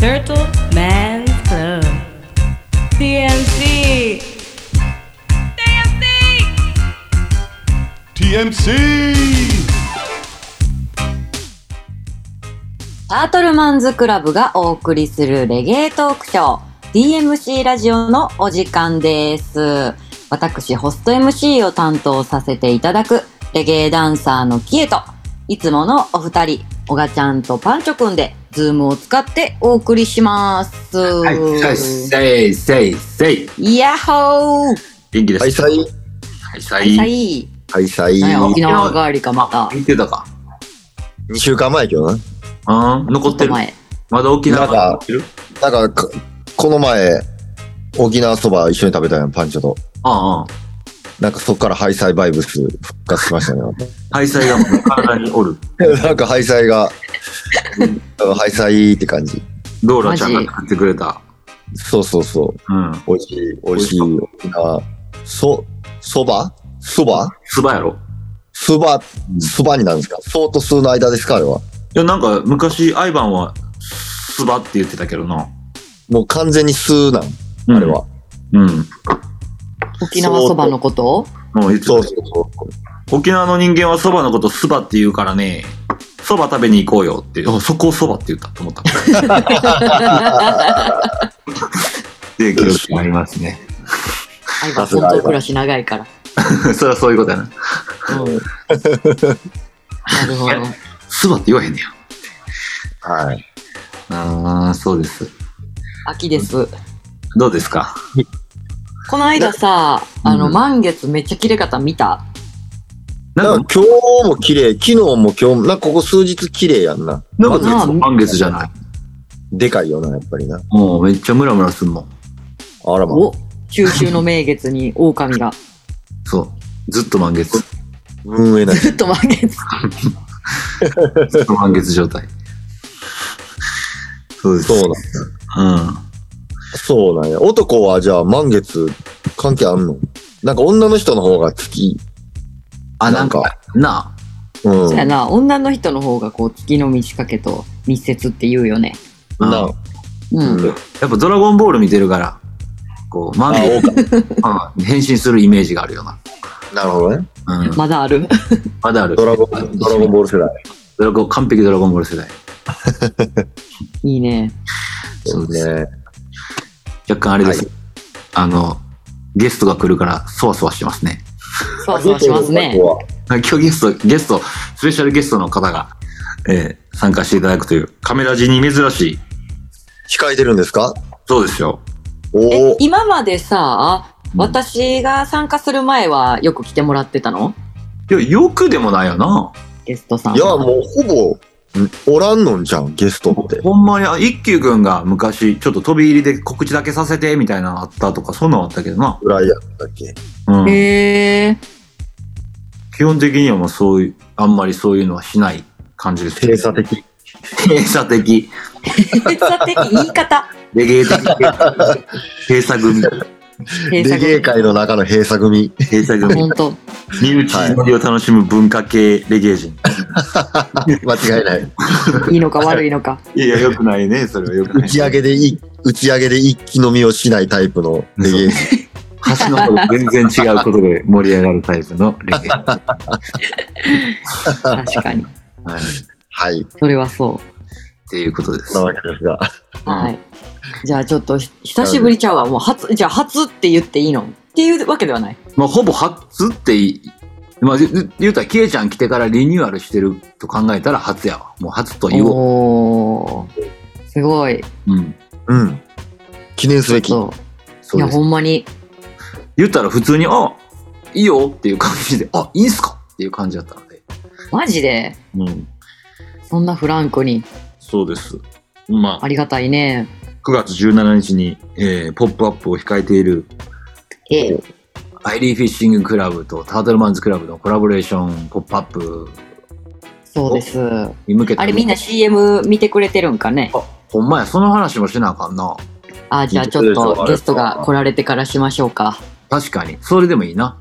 Turtle Man's Club TMC TMC! タートルマンズクラブがお送りするレゲエトークショー DMC ラジオのお時間です。私、ホスト MC を担当させていただくレゲエダンサーのキエと、いつものお二人、オガちゃんとパンチョくんで、 Zoom を使ってお送りします。はい、はい、せいせいせい。イヤッホー元気です。はい、さい。はい、さはい、い。はい、さい。なんや沖縄帰りかまた。言ってたか。2週間前やけどな。うん、残ってる。前。まだ沖縄なんかなんか、かこの前、沖縄そば一緒に食べたやん、パンチョと。ああ、なんかそっからハイサイバイブス復活しましたね。ハイサイがもう体におる。なんかハイサイが、うんハイサイって感じ。ドーラちゃんが作ってくれた。そうそうそう。うん。美味しい、美味しい沖縄。そ、そば？そば？すばやろ。そば、そばになるんですか？そうと数の間ですかあれは。いや、なんか昔、アイバンは、すばって言ってたけどな。もう完全に数なん、うんあれは。。うん。沖縄そばのこと？もうそうそうそう。沖縄の人間はそばのことすばって言うからね、そば食べに行こうよって、あそこをそばって言ったと思った。で、記録がありますね。あいば本当暮らし長いから。それはそういうことやな。うんなるほど。すばって言わへんねや。はい。ああ、そうです。秋です。どうですか？この間さ、あの、うん満月めっちゃ綺麗かった見た？なんか、今日も綺麗、昨日も今日も、なんかここ数日綺麗やんな。なんか満月じゃない。でかいよな、やっぱりな。もうめっちゃムラムラすんもん。あらま。お中秋の名月に狼が。そう。ずっと満月。運営なずっと満月。ずっと満月状態。そうです。そうなんうん。そうなんや。男はじゃあ満月関係あんの？なんか女の人の方が好き。あ、なんか、なうん。そうやな、女の人の方がこう月の満ち欠けと密接って言うよね。あ。なうんうん。やっぱドラゴンボール見てるから、こう、満あ、月、おか。うん変身するイメージがあるよな。なるほどね。うん。まだある。まだある。ドラゴン、ドラゴンボール世代。ドラゴン、完璧ドラゴンボール世代。いいね。そうですね。若干あれです。はあの、ゲストが来るから、そわそわしてますね。そわそわしますね。今日ゲスト、ゲスト、スペシャルゲストの方が、えー参加していただくという、カメラ時に珍しい。控えてるんですか？そうですよ。お。今までさ、うん私が参加する前はよく来てもらってたの？いや、よくでもないよな。ゲストさん。いや、もうほぼ、んおらんのんじゃん、ゲストって。ほんまに、あ一休くんが昔、ちょっと飛び入りで告知だけさせて、みたいなのあったとか、そんなのあったけどな。ぐらいやったっけ？うん。へえ。基本的にはもうそういう、あんまりそういうのはしない感じです。閉鎖的。閉鎖的。閉鎖的言い方。レゲエ的。閉鎖組。レゲエ界の中の閉鎖組。閉鎖組。本当。身内乗りを楽しむ文化系レゲエ人。間違いない。いいのか悪いのか。いや、よくないね。それはよくない。打ち上げでい、打ち上げで一気飲みをしないタイプのレゲエ。橋の方で全然違うことで盛り上がるタイプのレゲエ。は確かに。い。はい。それはそっていうことですな。わけですが。う。はい。じゃあちょっとひ久しぶりちゃうわ。もう初、じゃあ初って言っていいの？っていうわけではない。まあ、ほぼ初っていい、まあ、言言うたら、キエちゃん来てからリニューアルしてると考えたら初やわ。もう初と言おう。おー。すごい。うん。うん。記念すべき。そう。いうや、ほ。んまに。言ったら普通に、あ、いいよっていう感じで、あ、いいんすか？っていう感じだったので。マジで？うん。そんなフランクに。そうです。まああ、りがたいね。9月17日に、えーポップアップを控えているええ。アイリーフィッシングクラブとタートルマンズクラブのコラボレーションポップアップそうです。に向けて。あれみんな CM 見てくれてるんかね？あ、ほんまや、その話もしなあかんな。あ、じゃあちょっとゲストが来られてからしましょうか。確かに。それでもいいな。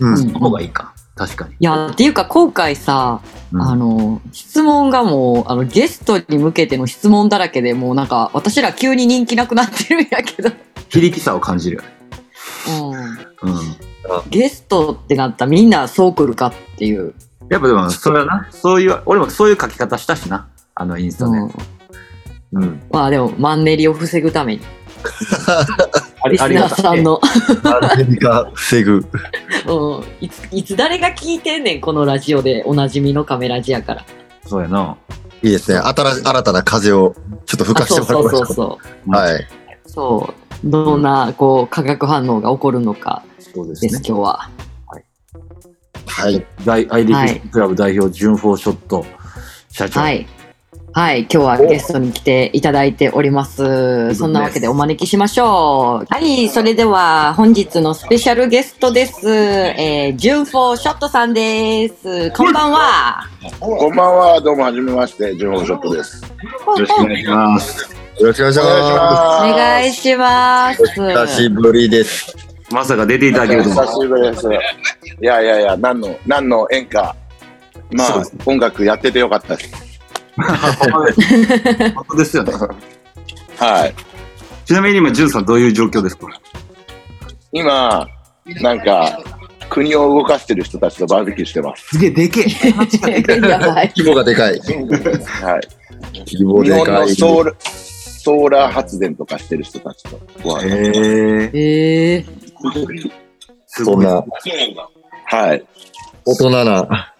うん。うんその方がいいか。確かに。いや、っていうか今回さ、うんあの、質問がもう、あの、ゲストに向けての質問だらけでもうなんか、私ら急に人気なくなってるんやけど。非力さを感じるよね。うん。うん。ゲストってなったらみんなそう来るかっていう。やっぱでも、それはな、そういう、俺もそういう書き方したしな。あのインスタで。うん。うん。まあでも、マンネリを防ぐために。あリスナーさんの。アメリカ防ぐ。うん。いつ、いつ誰が聞いてんねん、このラジオで。おなじみのカメラジやから。そうやな。いいですね。新し新たな風をちょっと吹かあしてそうそうもらいましょそうそう。う。はい。そう。どんな、こう、化学反応が起こるのかそうですです、ね。今日は。はい。大アイリはいッククラブ代表、純フォーショット社長。はい。はい、今日はゲストに来ていただいております。そんなわけでお招きしましょう。はい、それでは本日のスペシャルゲストです。えー、ジュンフォーショットさんです。こんばんは。こんばんは、どうもはじめまして、ジュンホショットです。よろしくお願いします。よろしくお願いしまます。お願いします。す。久しぶりです。まさか出ていただけると久しぶりです。いやいやいや、何の、何の演歌。まあそうです、音楽やっててよかったです。本当ですよね。はい。ちなみに今、ジュンさんどういう状況ですか？今、なんか、国を動かしてる人たちとバーベキューしてます。すげえでけえ。規模がでかい。はい。規模日本でかい。のソーラソーラー発電とかしてる人たちとご飯。へえ。えー。そんなはい。大人な、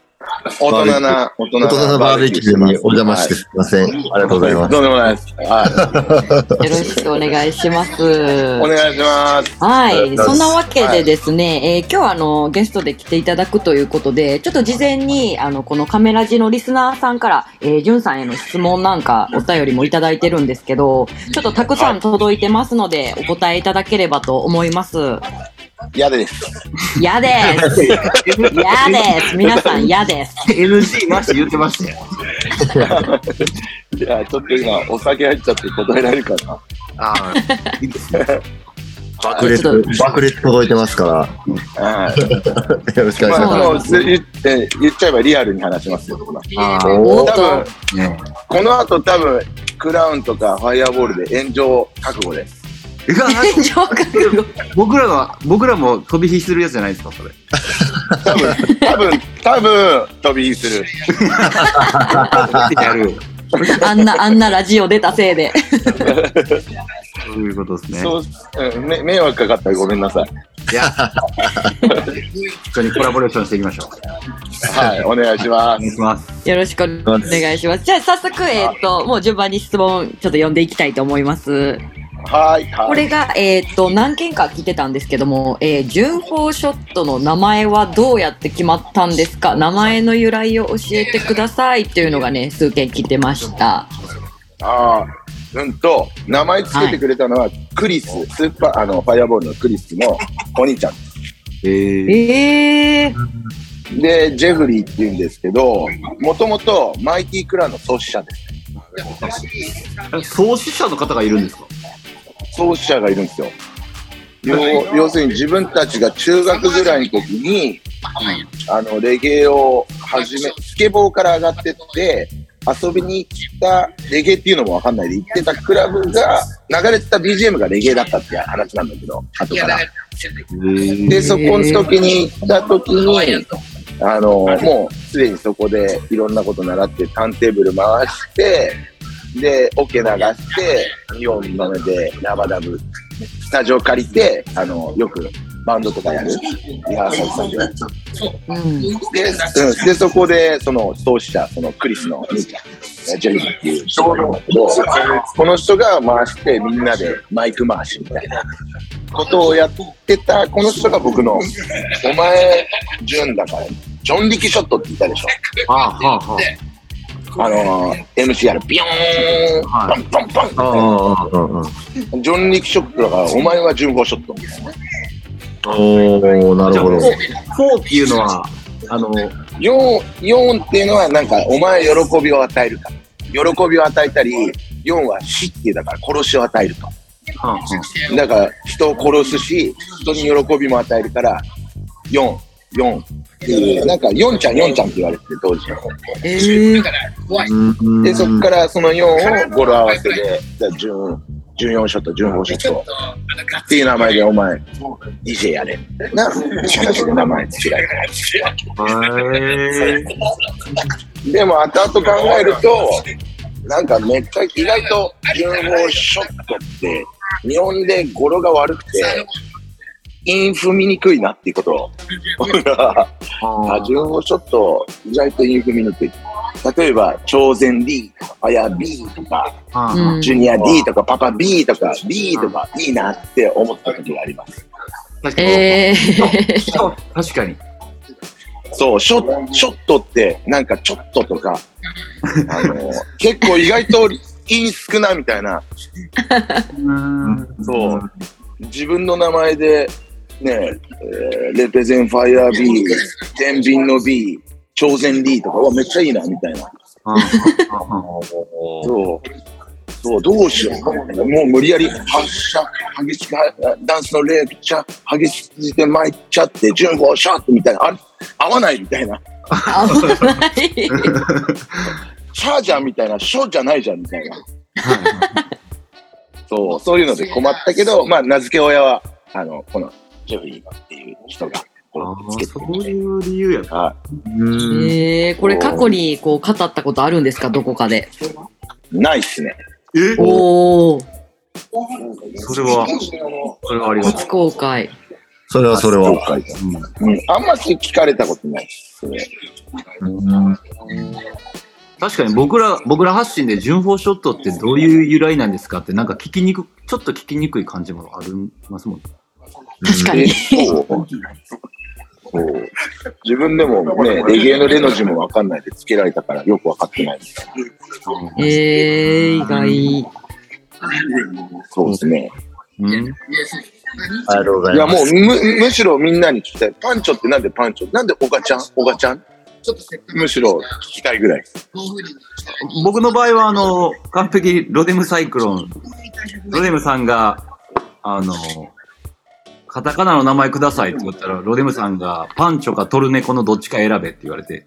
大人な、大人なバーベキューにお邪魔してすいません。ありがとうございます。とんでもないです。は よろしくお願いします。い。お願いします。はい、はいそんなわけでですね、えー今日はあのゲストで来ていただくということで、ちょっと事前にあのこのカメラジのリスナーさんから、えー、じゅんさんへの質問なんかお便りもいただいてるんですけど、ちょっとたくさん届いてますので、お答えいただければと思います。嫌です。嫌です。嫌です。皆さん嫌です。NG なし言ってましたよ。いや、ちょっと今、お酒入っちゃって答えられるかな？ああ、いいですね。爆裂爆裂届いてますから、はい。よろしくお願いします。言って言っちゃえばリアルに話しますよ。ああ、おっ多分この後多分クラウンとかファイアボールで炎上覚悟です。え。が炎上覚悟。僕らは、僕らも飛び火するやつじゃないですか、それ。多分多分多分飛び火する。やる。あんな、あんなラジオ出たせいで。そういうことですね。そう、うん、め迷惑かかったらごめんなさい。いや、一緒にコラボレーションしていきましょう。はい、お願いします。します。よろしくお願いします。じゃあ早速、えっ、と、もう順番に質問ちょっと読んでいきたいと思います。はい、はい。これが、えっ、と、何件か聞いてたんですけども、えー、純法ショットの名前はどうやって決まったんですか？名前の由来を教えてくださいっていうのがね、数件聞いてました。ああ、うんと、名前つけてくれたのは、クリス、スーパー、あの、ファイアボールのクリスのお兄ちゃん。えー、えー、で、ジェフリーって言うんですけど、もともとマイティクラの創始者です。創始者の方がいるんですか？創始者がいるんですよ。要要するに自分たちが中学ぐらいの時に、あの、レゲエを始め、スケボーから上がってって、遊びに行った、レゲエっていうのもわかんないで行ってたクラブが、流れてた BGM がレゲエだったっていう話なんだけど、後から。で、そこの時に行った時に、あの、もうすでにそこでいろんなこと習って、ターンテーブル回して、で、オケ流して、イオンの目でラバダブ、スタジオ借りて、あの、よくバンドとかやる、リハーサルスタジオ。うん。で、うん、でそこで、その創始者、そのクリスのお兄ちゃん、ジェリーっていう人がいるんだけど、この人が回して、みんなでマイク回しみたいなことをやってた、この人が僕の、お前、ジュンだから、ジョン力ショットって言ったでしょ。はあ、はあ、はあのー、MC やる、ビヨーン、パンパンパンああ、うんうん。ジョン力ショットだから、お前は順法ショット。おー、なあ。じゃあ、るほど。4っていうのは、あの、4、4っていうのは、なんか、お前喜びを与えるか。喜びを与えたり、4は死っていうだから殺しを与えると。はあ、はだから人を殺すし、人に喜びも与えるから、4、4っていう、なんか4ちゃん4ちゃんって言われてて、当時。えー、うん。で、そこからその4を語呂合わせで、じゃあ14 14ショット、15ショットっていう名前でお前、DJ やれ。な、話で名前違いでも後々考えると、なんかめっちゃ意外と順法ショットって日本で語呂が悪くて、インフ見にくいなっていうことを。あ、順法ショット意外とインフ見にくい。例えば、超然 D とか、パヤ B とか、うんジュニア D とか、パパ B とか、B とか、いいなって思った時があります。確かに。えー、確かに。そう、ショショットって、なんかちょっととか、あの、結構意外とイン少なみたいな、そう、自分の名前で、ね、えーレペゼンファイヤー B、天秤の B、超然 D とか、うわ、めっちゃいいな、みたいな。そう。そう、どうしよう。もう無理やり発射、激しく、ダンスのレクチャー、激しすぎて参っちゃって、順法シャートみたいな、あ合わないみたいな。危ない。シャーじゃんみたいな、ショーじゃないじゃんみたいな。そう、そういうので困ったけど、まあ、名付け親は、あの、この、ジェフリーっていう人が、こあうつけてそういう理由やった。はうんえー、これ過去にこう語ったことあるんですか？どこかで。い。ないっすね。え？おお、それは、それはありがと初公開。それはそれは。そう書いてあるうん。あんまし聞かれたことないっすね。うん確かに僕ら、僕ら発信で順法ショットってどういう由来なんですかってなんか聞きにく、ちょっと聞きにくい感じもありますもんね。え確かに。そう。自分でもね、レゲエのレの字もわかんないでつけられたからよくわかってないみたいな。えー、意外。そうですね。うん。ありがとうございや、います。もうむ、むしろみんなに聞きたい。パンチョってなんでパンチョ？なんでオガちゃん？オガちゃん？むしろ聞きたいぐらい。僕の場合は、あの、完璧ロデムサイクロン、ロデムさんが、あの、カタカナの名前くださいって言ったら、ロデムさんが、パンチョかトルネコのどっちか選べって言われて、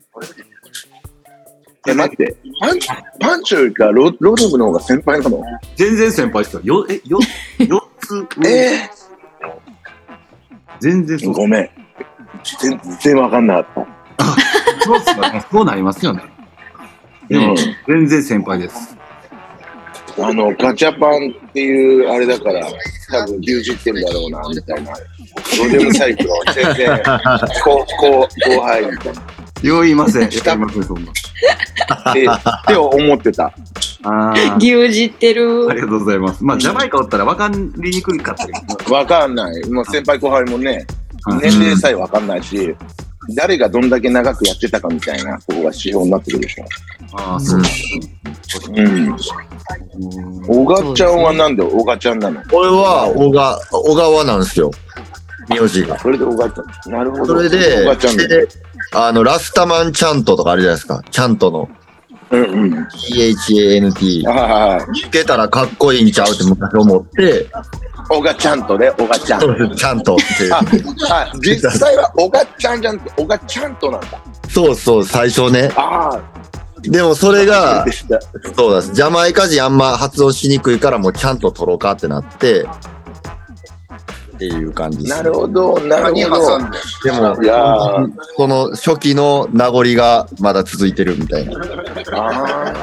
え、待って。パンチ、パンチョよりかロロドムの方が先輩なの？全然先輩ですよ。よ、え、よ、4つ上。えー、全然そう。ごめん。全然わかんなかっそうっすよねそうなりますよね。でも、全然先輩です。た。あの、ガチャパンっていうあれだから、多分牛耳ってんだろうな、みたいな。ロデムサイクルは全然、こう、こう、後輩みたいな。よう言いません。よう下言いません、そんな。って、って思ってた。牛耳ってるあ。りがとうございます。まあ、ジャマイカおったら分かりにくかったけど、わかんない。もう先輩後輩もね、うん年齢さえわかんないし、誰がどんだけ長くやってたかみたいな、ここが指標になってくるでしょ。ああ、そうですうん。小賀ちゃんはなんで小賀ちゃんなの？俺は、小川、小川なんですよ。名字が。それで小賀ちゃん。なるほど。それで小賀ちゃんだ。であの、ラスタマンチャントとかあるじゃないですか。チャントの。うんうん。THANT。ああ、つけたらかっこいいんちゃうって昔思って、小賀ちゃんとね、小賀ちゃん。ちゃんとって。あ、あ実際は小賀ちゃんじゃなくて、小賀ちゃんとなんだ。そうそう、最初ね。ああ、でもそれが。そうです。ジャマイカ人あんま発音しにくいからもうちゃんと取ろうかってなって、っていう感じです、なるほど、なるほど。でも、いやーその初期の名残がまだ続いてるみたいなあ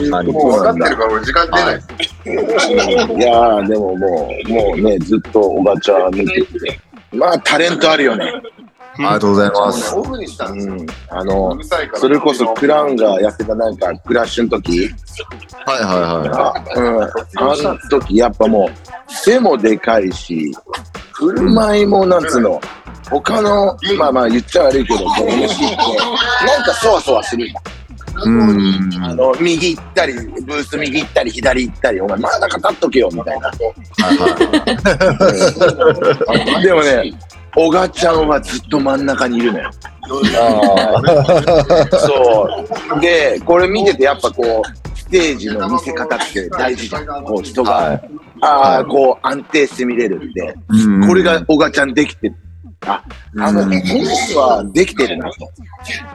感じ。もう分かってるから俺時間出ない。いやー、でももう、もうね、ずっとおばちゃん見てて。まあ、タレントあるよね。ありがとうございます。うん。あの、それこそクラウンがやってたなんか、クラッシュの時はいはいはあうん。あの時、やっぱもう、背もでかいし、振る舞いもなんつうの、他の、まあまあ言っちゃ悪いけど、こう MC って、なんかそわそわするじゃん。い。うん。あの、右行ったり、ブース右行ったり、左行ったり、お前、真ん中立っとけよ、みたいな。でもね、小賀ちゃんはずっと真ん中にいるのよ。そう。で、これ見てて、やっぱこう、ステージの見せ方って大事じゃん。こう、人が、はいああ、こう、安定して見れるって。うんこれが小賀ちゃんできてあ、あの、本日はできてるなと。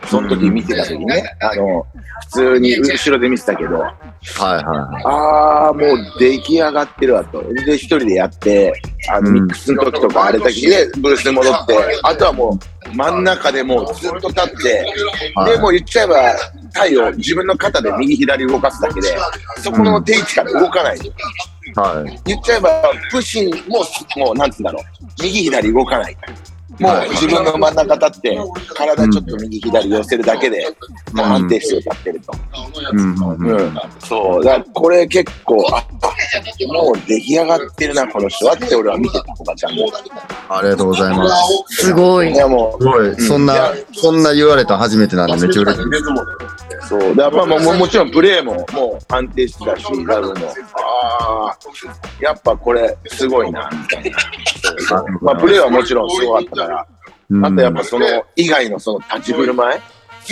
その時見てた時ね、あの、普通に後ろで見てたけど、はいはああ、もう出来上がってるわと。で、一人でやって、あの、うんミックスの時とかあれだけで、ブースに戻って、あとはもう、真ん中でもうずっと立って、はいで、もう言っちゃえば、体を自分の肩で右左動かすだけで、そこの定位置から動かない。い。はい。言っちゃえば、プッシュも、もう、なんつうんだろう。右左動かない。もう自分の真ん中立って、体ちょっと右左寄せるだけで、もう安定して立ってると。うんそう、だからこれ結構、あもう出来上がってるな、この人はって俺は見てた、おばちゃんも。ありがとうございます。すごいい。や、もすごい。そんな、そんな言われたの初めてなんでめっちゃ嬉しい。う、そう、だからまあもうもちろんプレーももう安定してたし、ラブも、ああ、やっぱこれ、すごいな、みたいな。まあ、プレーはもちろんすごかったから、うん。あとやっぱその以外のその立ち振る舞い？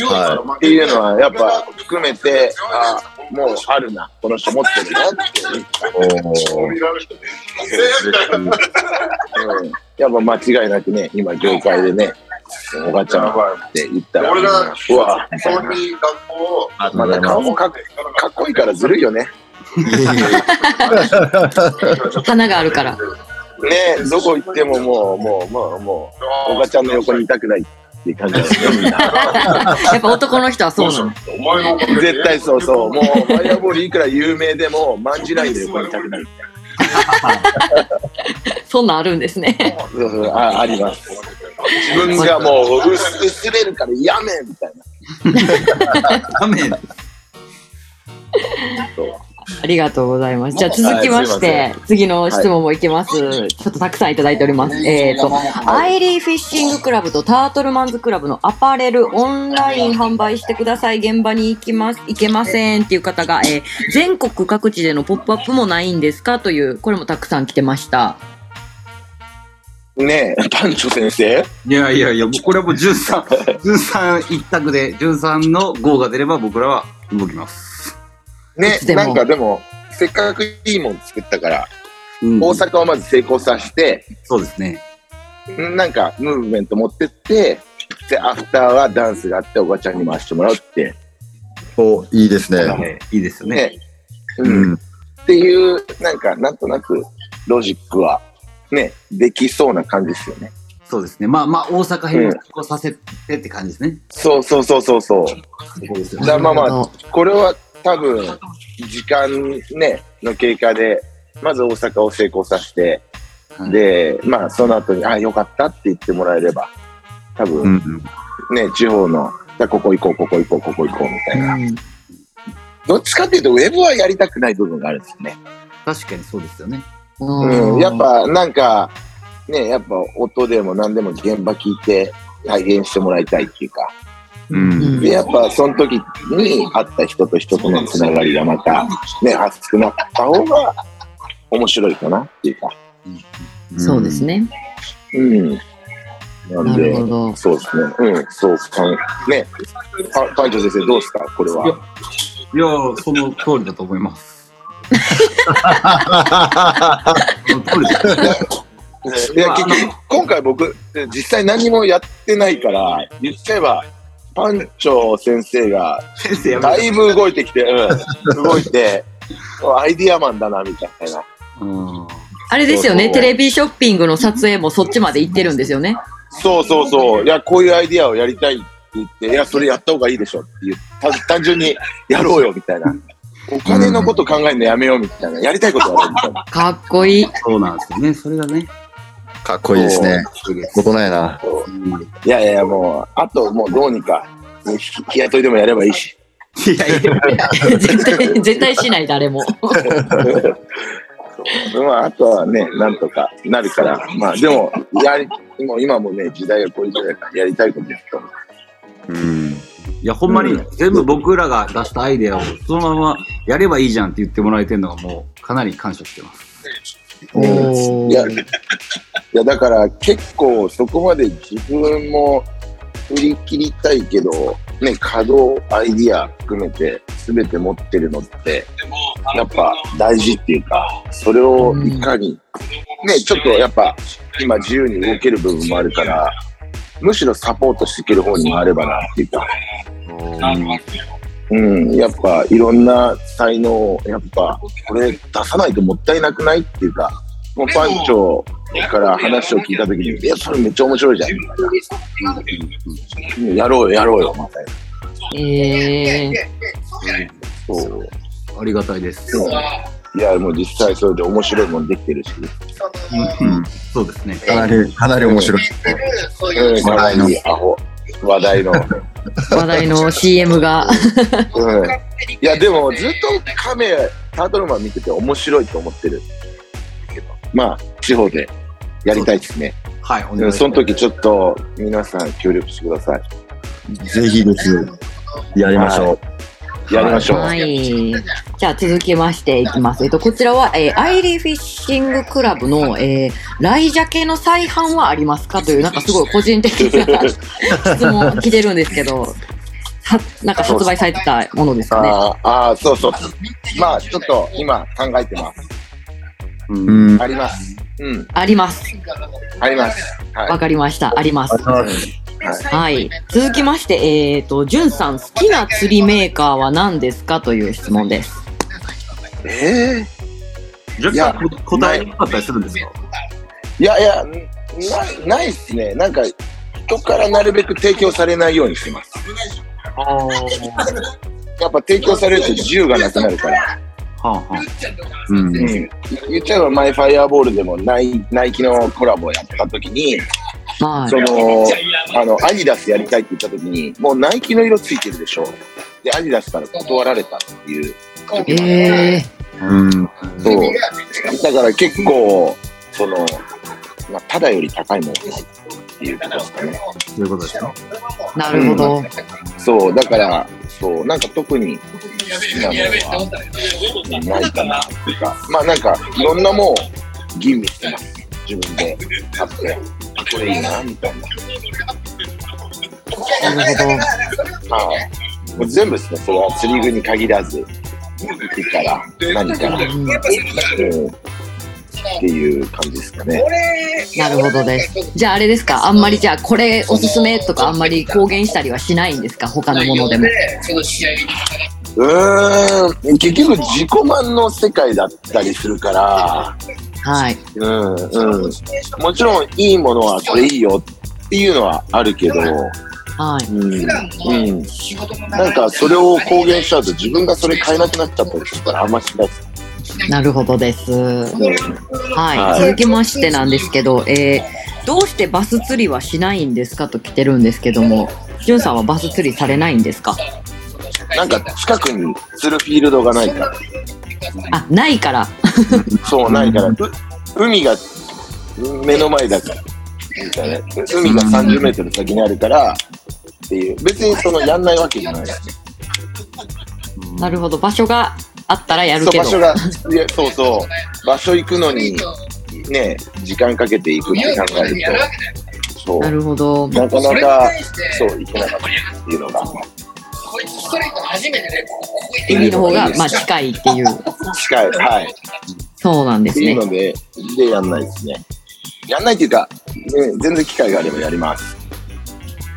はっていうのは、やっぱ含めて、あもうあるな、この人持ってるなっていう。ん。やっぱ間違いなくね、今業界でね、おばちゃんって言ったら、俺がうわ、みたいな小児学校まだ顔もかっかっこいいからずるいよね。花があるから。ねどこ行ってももう、もう、もう、もう、おばちゃんの横にいたくないっていう感じだよね、みんな。やっぱ男の人はそうなの。お前のおかげで絶対そうそう。もう、ファイアボールいくら有名でも、まんじないで横にいたくない。そんなんあるんですね。そうそうああります。自分がもう薄薄れるからやめみたいな。画面ありがとうございます。じゃあ続きまして、次の質問もいきます。ちょっとたくさんいただいております。えっ、と、アイリーフィッシングクラブとタートルマンズクラブのアパレルオンライン販売してください。現場に行きます、行けませんっていう方が、えー全国各地でのポップアップもないんですか？という、これもたくさん来てました。ねえ、パンチョ先生？いやいやいや、もうこれはもう13、13一択で、13の5が出れば僕らは動きます。ねなんかでも、せっかくいいもん作ったから、うん大阪をまず成功させて、そうですね。んなんかムーブメント持ってって、で、アフターはダンスがあって、おばちゃんに回してもらうって、お、いいですね。えーいいですよね。ね。ううん。ん。っていう、なんか、なんとなく、ロジックは、ね、できそうな感じですよね。そうですね。まあまあ、大阪編を成功させてって感じですね。そうそうそうそうそう。そうですよじゃあまあまあこれは多分、時間ね、の経過で、まず大阪を成功させて、はいで、まあその後に、あ、よかったって言ってもらえれば、多う分、ん。ね、地方の、じゃあここ行こう、ここ行こう、ここ行こうみたいな。うんどっちかっていうと、ウェブはやりたくない部分があるんですよね。確かにそうですよね。うん、やっぱなんか、ね、やっぱ音でも何でも現場聞いて体現してもらいたいっていうか、うん。で、やっぱその時に会った人と人とのつながりがまたね、熱くなった方が面白いかなっていうか。そうですね。うん。なんなるで、ほど。そうですね。うん、そうかん。ね、パパンチョ先生どうですか？これは。いやー、その通りだと思います。その通りです。いや、結局、今回僕、実際何もやってないから、言っちゃえば、パンチョ先生が。だいぶ動いてきて、うん、動いて、アイディアマンだな、みたいな。うん。あれですよね、テレビショッピングの撮影もそっちまで行ってるんですよね。そうそうそう。いや、こういうアイディアをやりたいって言って、いや、それやった方がいいでしょっていう、た単純にやろうよ、みたいな。お金のこと考えるのやめよう、みたいな。やりたいことやろう、みたいな。かっこいい。そうなんですよね。それがね。かっこいいですね。大人やな。うんいやいやいや、もう、あともうどうにか、ひ日雇いでもやればいいし。いやいや、絶対、絶対しない、誰も。まあ、あとはね、なんとかなるから、まあ、でも、やり、もう今もね、時代がこういう時代だから、やりたいことやったのうん。いや、ほんまにうん全部僕らが出したアイデアをそのままやればいいじゃんって言ってもらえてるのがもうかなり感謝してます。おいや、いやだから結構そこまで自分も振り切りたいけど、ね、稼働、アイディア含めて全て持ってるのって、やっぱ大事っていうか、それをいかに、ね、ちょっとやっぱ今自由に動ける部分もあるから、むしろサポートしていける方に回ればなっていうか、うん、やっぱいろんな才能を、やっぱこれ出さないともったいなくないっていうか、もうパンチョから話を聞いたときに、いや、それめっちゃ面白いじゃん、みたいな。うんやろうよ、やろうよ、みたいな。えー、そう。ありがたいです。うんいや、もう実際それで面白いもんできてるし、うん、そうですね。かなり、かなり面白い。うん、かわいいアホ、話題の。話題の CM が。うん。いや、でもずっとカメ、タートルマン見てて面白いと思ってる。けどまあ、地方でやりたいですね。はい、おうん願いします。その時ちょっと皆さん協力してください。ぜひです。やりましょう。やりましょう。はい。じゃあ続きましていきます。えっと、こちらは、えーアイリーフィッシングクラブの、えー、ライジャケの再販はありますかという、なんかすごい個人的な質問来てるんですけど、はなんか発売されてたものですかね？あーあー、そうそう。まあ、ちょっと今考えてます。あります。うん、あります。あります。はい。わかりました。あります。はいはい。続きまして、えっ、と、じゅんさん、好きな釣りメーカーは何ですかという質問です。えじゃあいや答えにくかったりするんですか？ー、いやいや、なないっすね。なんか、人からなるべく提供されないようにしてます。やっぱ提供されると自由がなくなるから。はあはあ。うんうん、言っちゃえばマイファイアボールでもナイナイキのコラボをやった時に、はそのあのアディダスやりたいって言った時にもうナイキの色ついてるでしょ。でアディダスから断られたっていう時い。もえうん。そう。だから結構その、まあ、ただより高いものがないっていうことですかね。そういうことですか。ー、なるほど。そうだからそうなんか特に好きなものはないかなっていうか。まあなんかいろんなもんを吟味してます。自分で買って。あこれいいなみたいななるほど。はい。もう全部ですね、それは釣り具に限らず、服から何から、うん、っていう感じですかね。なるほどです。じゃああれですか、あんまりじゃあこれおすすめとかあんまり公言したりはしないんですか、他のものでも。うーん、結局自己満の世界だったりするから、はい。うん、うん。もちろんいいものはこれいいよっていうのはあるけど、はい。うん、うん。なんかそれを公言しちゃうと自分がそれ買えなくなっちゃったりするからあんましない。なるほどです。うんはい。はい続きましてなんですけど、えー、どうしてバス釣りはしないんですかと来てるんですけども、じゅんさんはバス釣りされないんですか？なんか近くに釣るフィールドがないから。あ、ないから。そう、ないから、う海が目の前だから、みたいな。海が30メートル先にあるから、っていう。別にその、やんないわけじゃない。なるほど。場所があったらやるそう、けど。場所が、いやそうそう、場所行くのに、ね、時間かけていくって考えると、そう、なるほど。なかなか、そう、行けなかったっていうのが、海の方が、まあ、近いっていう。近い、はい。そうなんですねいう。ので、で、やんないですね。やんないっていうか、ね、全然機会があればやります。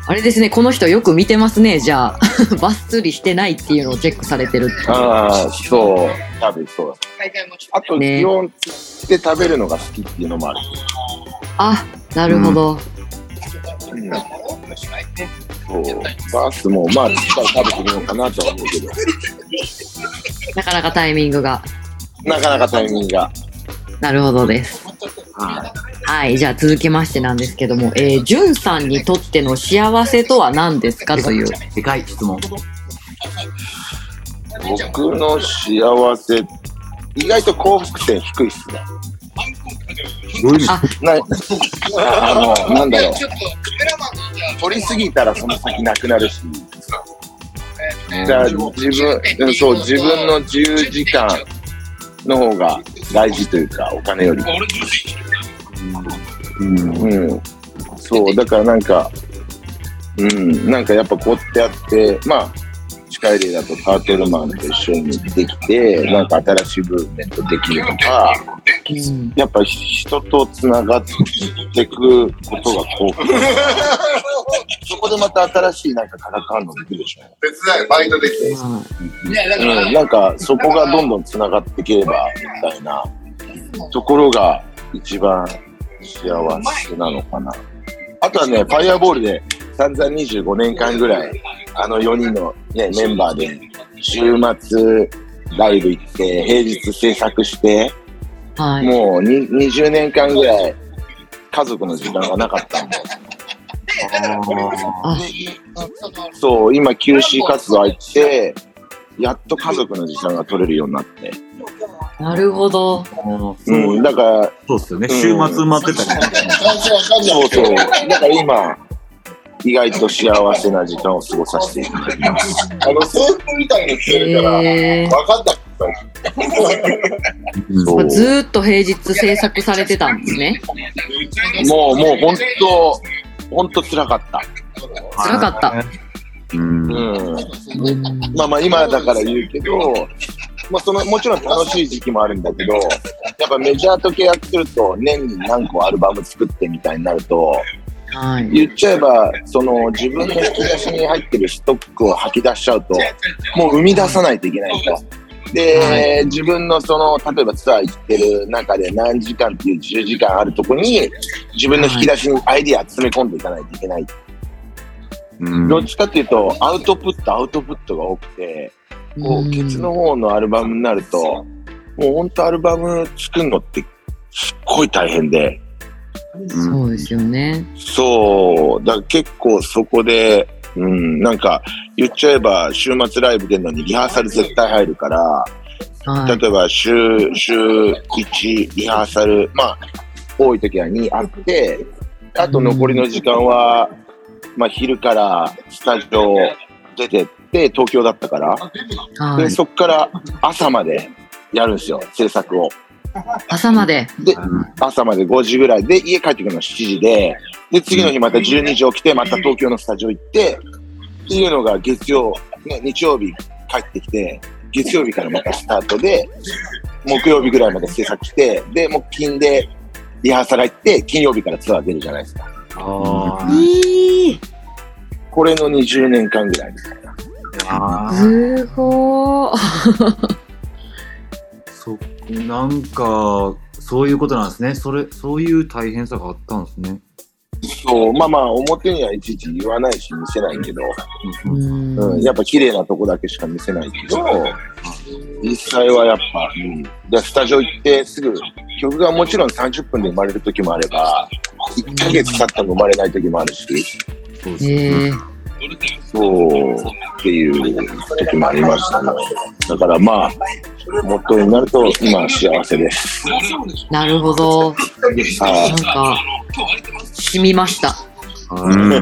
あれですね、この人よく見てますね、じゃあ。バス釣りしてないっていうのをチェックされてるってああ、そう、多分そう。あと、ね基本釣って食べるのが好きっていうのもある。あ、なるほど。うんそうバスも、まあ、実際食べてるのかなとは思うけど、なかなかタイミングが。なかなかタイミングが。なるほどです。はい、じゃあ続きましてなんですけども、えー、じゅんさんにとっての幸せとは何ですかという。でかい質問。僕の幸せ、意外と幸福点低いっすね。どういう意味？あなあの、なんだろう。取りすぎたらその先なくなるし。じゃあ自分、うんそう、自分の自由時間の方が大事というか、お金よりも。うん。そう、だからなんか、うん、なんかやっぱこうやってやって、まあ、スカイレイだとタートルマンと一緒にできて、なんか新しいムーブメントできるとか、うんやっぱ人とつながっていくことが幸福。そこでまた新しいなんか化学反応できるでしょ。手伝い、バイトできて。はうん、なんかそこがどんどんつながっていければみたいなところが一番幸せなのかな。あとはね、ファイアボールで散々25年間ぐらい、あの4人の、ね、メンバーで週末ライブ行って、平日制作して、い。はい。もうに20年間ぐらい家族の時間がなかったんで。あ、そう、今 QC 活動入って、やっと家族の時間が取れるようになって。なるほど。そううん、だから、そうっすよね。週末埋まってたりね。そうそう。だから今、意外と幸せな時間を過ごさせていただきます。あの、制服みたいにしてるから、え分かった。そうー、ずーっと平日制作されてたんですね。もう、もう本当、本当辛かった。辛かった。うん。うん。うんまあまあ今だから言うけど、まあその、もちろん楽しい時期もあるんだけど、やっぱメジャーと契約すると年に何個アルバム作ってみたいになると、はい。言っちゃえば、その自分の引き出しに入ってるストックを吐き出しちゃうと、もう生み出さないといけないと。で、は自分のその、例えばツアー行ってる中で何時間っていう10時間あるとこに、自分の引き出しにアイディア詰め込んでいかないといけない。うんどっちかっていうと、アウトプット、アウトプットが多くて、こう、ケツの方のアルバムになると、もう本当アルバム作るのってすっごい大変で、そうですよね。そう、だ結構そこで、うん、なんか言っちゃえば週末ライブ出るのにリハーサル絶対入るから、はい。例えば週、週1リハーサル、まあ、多い時は2あって、あと残りの時間は、まあ昼からスタジオ出てって、東京だったから、で、はい。そっから朝までやるんですよ、制作を。朝まで。で、朝まで5時ぐらいで、家帰ってくるの7時で、で、次の日また12時起きて、また東京のスタジオ行って、っていうのが月曜、ね、日曜日帰ってきて、月曜日からまたスタートで、木曜日ぐらいまで制作して、で、木金でリハーサル入って、金曜日からツアー出るじゃないですか。あいい。これの20年間ぐらいみたいな。あすごー。そなんか、そういうことなんですね。それ、そういう大変さがあったんですね。そう、まあまあ、表にはいちいち言わないし見せないけど、うんうん、やっぱ綺麗なとこだけしか見せないけど、実際はやっぱ、うん、でスタジオ行ってすぐ、曲がもちろん30分で生まれる時もあれば、1ヶ月経っても生まれない時もあるし、そうですね。ええそうっていう時もありましたね。だからまあ、元になると今は幸せです。なるほど。はなんか、染みました。うん。見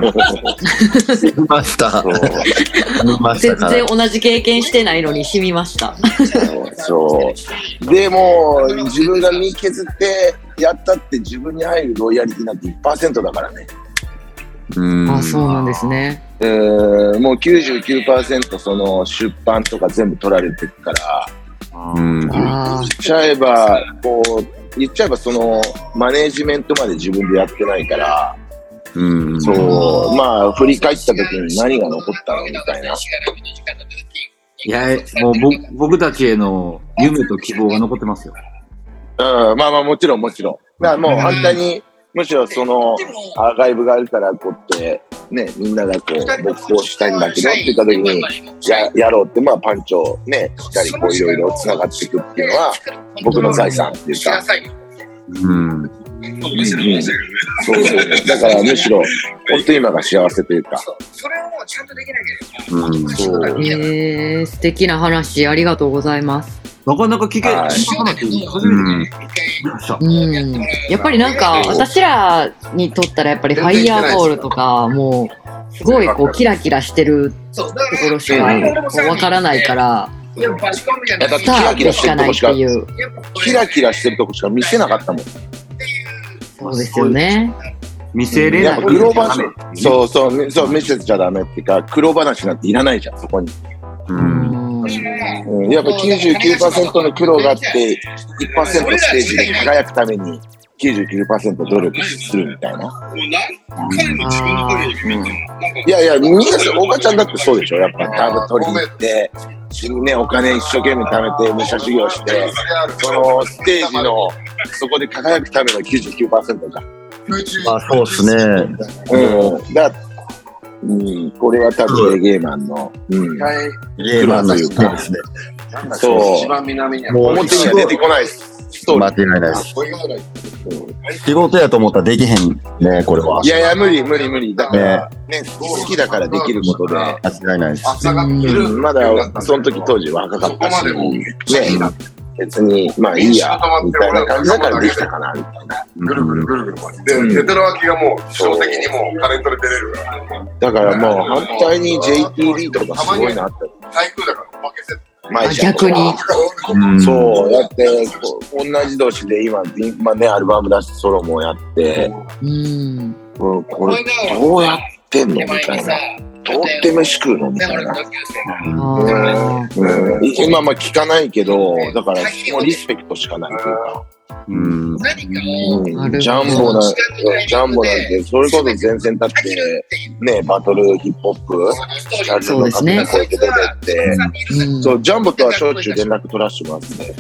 ました。そう見ました全。然同じ経験してないのに染みました。そう。でも、自分が身削ってやったって自分に入るロイヤリティなんて1%だからね。うん。あ、そうなんですね。えーもう99%その出版とか全部取られてるから、言っちゃえば、こう、言っちゃえばそのマネージメントまで自分でやってないから、うん。そう、まあ振り返った時に何が残ったのみたいな。いや、もう僕僕たちへの夢と希望が残ってますよ。うん、まあまあもちろんもちろん。だからもう反対に、むしろそのアーカイブがあるからこうやって、ね、みんながこう、没頭したいんだけどって言った時に、ややろうって、まあパンチをね、しっかりこういろいろ繋がっていくっていうのは、僕の財産っていうか、うん。うんそうそう。だからむしろ、本当今が幸せというか、それをもうちゃんとできなきゃうん。そう。あ。ええ素敵な話ありがとうございます。なかなか聞け、なくて初めて聞きました。うん。やっぱりなんか、私らにとったらやっぱりファイヤーボールとか、もう、すごいこう、キラキラしてるところしかわからないから、やっぱバチコンみたいなやっぱスターでしかないっていう。キラキラしてるとこしか見せなかったもん。そうですよね。見せれない。やっぱ黒話、そうそう、みそう、見せちゃダメっていうか、黒話なんていらないじゃん、そこに。うん。うん、やっぱ99%の苦労があって、1%ステージで輝くために99%努力するみたいな。いやいや、みんなおばちゃんだってそうでしょ。やっぱダブ取りに行って、ね、お金一生懸命貯めて、武者修行して、そのステージの、そこで輝くための99%か。まあ、そうっすね。うん。だうん、これは多分レゲエマンの、うん、ゲーマーの言うかですね。そう一番南にある。もう表には出てこないストーリ間ー。違いないです。仕事やと思ったらできへんね、これは。いやいや、無理無理無理。だから、ね、好きだからできることで、間違いないです。まだ、その時当時若かったし、ね、別に、まあいいや、みたいな感じだからできたかな、みたいな。ぐるぐるぐるぐる回って。で、テトラ脇がもう、的にもうタレントで出れるから。だからもう反対に JTB とかすごいなって。台風だから、おまけセット。前じゃん逆に。うんそう、やって、同じ同士で今、今ね、アルバム出してソロもやって、うん。うん、これどうやってんの？みたいな。どうやって飯食うのみたいな。あうん、今まあ聞かないけど、だからもうリスペクトしかないというか。うん。ジャンボな、ジャンボなんて、それこそ前線立って、ね、バトルヒップホップ、そうですね。こうやって出てって、そう、ジャンボとはしょっちゅう連絡取らせてもらって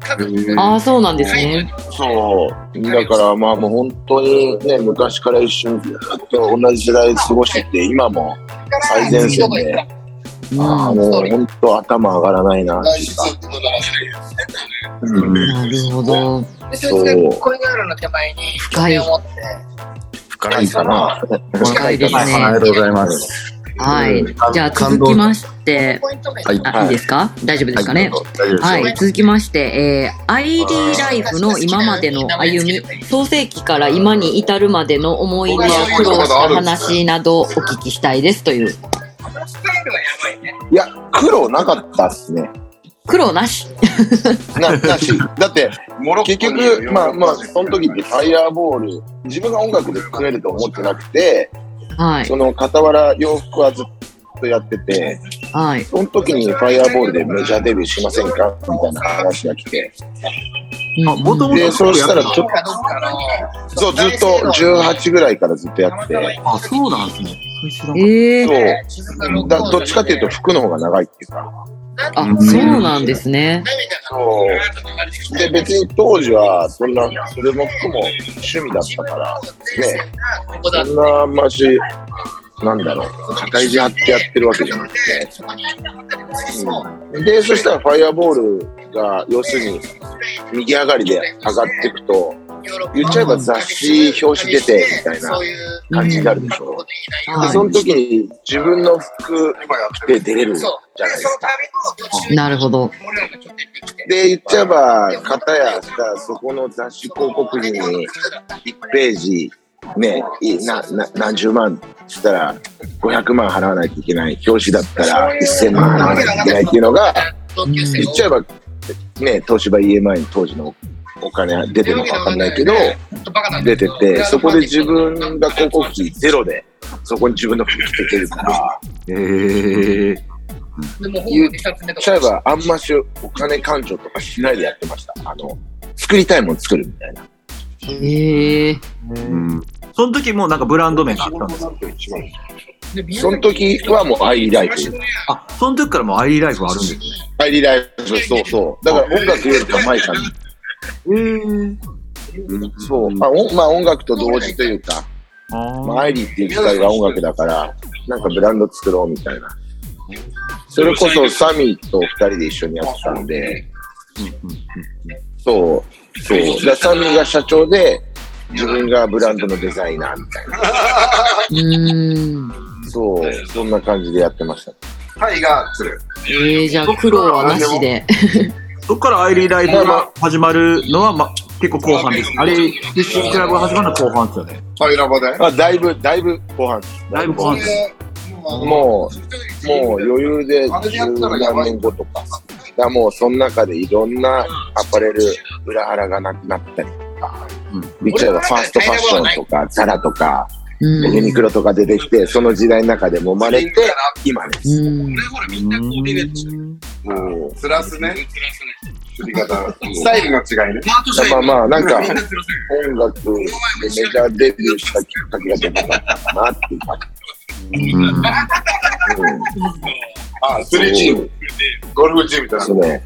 て。あー、そうなんですね。そう。だからまあもう本当にね、昔から一緒にずっと同じ時代過ごしてて、今も最前線で、うんああ、もう本当頭上がらないなっていうか。うんなるほど。そう。コインガールの手前に深い深いかな。深いですはい、ありがね。とうございます。はい。じゃあ続きまして、はいあ、いいですか？大丈夫ですかね？はい、続きまして、えー、ID ライフの今までの歩み、創世期から今に至るまでの思い出や苦労した話などお聞きしたいですという。いや、苦労なかったっすね。苦労なし？な、なし。だって、結局、まあまあ、その時ってファイヤーボール、自分が音楽で組めると思ってなくて、はい。その傍ら洋服はずっとやってて、はい。その時にファイヤーボールでメジャーデビューしませんか？みたいな話が来て。あ、もともそうしたらちょっと、そう、ずっと18ぐらいからずっとやってて、あ、そうなんですね。ええそうだ音どっちかっていうと服の方が長いっていうか。あ、そうなんですね。そう。で、別に当時は、そんな、それも服も趣味だったから、ね、そんなマジ、なんだろう、肩意地張ってやってるわけじゃなくて、うん、で、そしたらファイアボールが、要するに、右上がりで上がっていくと、言っちゃえば雑誌表紙出て、みたいな感じになるでしょ。で、その時に自分の服で出れるじゃないですか。なるほど。で、言っちゃえば、片やさ、そこの雑誌広告費に1ページ、ね、いなな何十万っつったら、500万払わないといけない。表紙だったら1000万払わないといけないっていうのが、言っちゃえば、ね、東芝 EMI の当時のお金出てるのかわかんないけど、出てて、そこで自分が広告費ゼロで、そこに自分の服着てけるから、え。言っちゃえば、あんましお金勘定とかしないでやってました。あの、作りたいもの作るみたいな。へえー。うん。その時もなんかブランド名があったんですか？その時はもうアイリーライフ。あ、その時からもうアイリーライフあるんですね。アイリーライフ、そうそう。だから音楽よりか前から。そう。まあ、おまあ、音楽と同時というか、まあ、アイリーっていう機械が音楽だから、なんかブランド作ろうみたいな。それこそサミーと二人で一緒にやってたんで、そう、そう。でサミーが社長で、自分がブランドのデザイナーみたいな。うーん。そう、そんな感じでやってました。タイが釣る。えー、じゃあ苦労はなしで。そこからアイリーライフが始まるのは、ま、結構後半です。あれ、フィッシングクラブが始まるのは後半ですよね。ファイラバで？あ、だいぶ、だいぶ後半です。だいぶ後半です。もう、もう余裕で十何年後とか。だもうその中でいろんなアパレル裏腹がなくなったりとか、うん言っちゃえばファーストファッションとか、ザラとか、うんユニクロとか出てきて、その時代の中で揉まれて、今です。うんもスラスね。釣り方。スタイルの違いね。うまあまあ、なんか、音楽でメジャーデビューしたきっかけが出たかなっていう感じ。うん。あ、釣りチーム。ゴルフチームみたいそうね。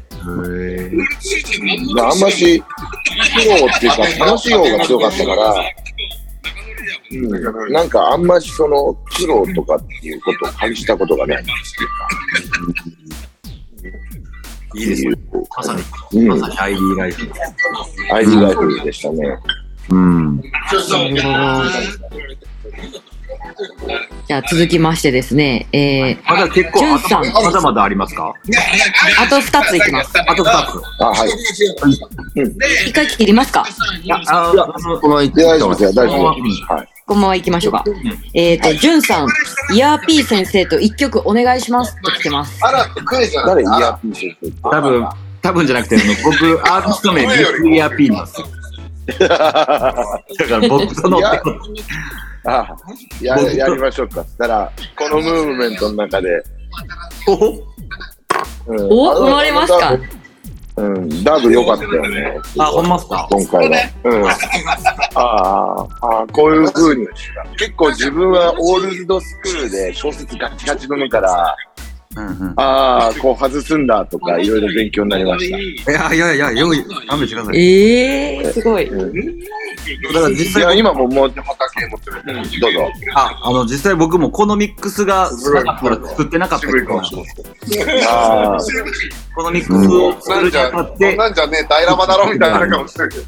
あ、あんまし、苦労っていうか、楽しい方が強かったから、うん、なんかあんましその苦労とかっていうことを感じたことがないっていいですね。まさに、いうか、まさに ID ライフ。うん、ID ライフでしたね。うん。じゃあ続きましてですね、えー、まだ結構、ジュンさんまだまだありますか？あと2ついきます。あと2つ。あ、はい。一回切りますかいや、ああの、このいや大丈夫ですよ、大丈夫うんです。はい。このまま行きましょうか。えっ、と、ジュンさん、イヤーピー先生と一曲お願いします。と来てます。あらクイズ誰イだヤーピースって多分、多分じゃなくて、僕、アーティスト名、ビッグイヤーピーなんですよ。だから僕とのってこと。あや、やりましょうか。そしたら、このムーブメントの中で、お？ほうん。お？生まれますか？うん、ダブ良かったよね。あ、ほんまっすか？今回は。うん。ああ、ああ、こういう風に。結構自分はオールドスクールで小説ガチガチ読むから、うんうん。ああ、こう外すんだとか、いろいろ勉強になりました。いやいやいや、よい、勘弁してください。えー、すごい。だから実いや、際、今ももう、畑持ってる。うんどうぞ。あ、あの、実際僕もこのミックスがなかったら作ってなかったけど、ああ、このミックスを作るになんじゃ、あたって、なんじゃね、大ラマだろみたいな顔してるけど。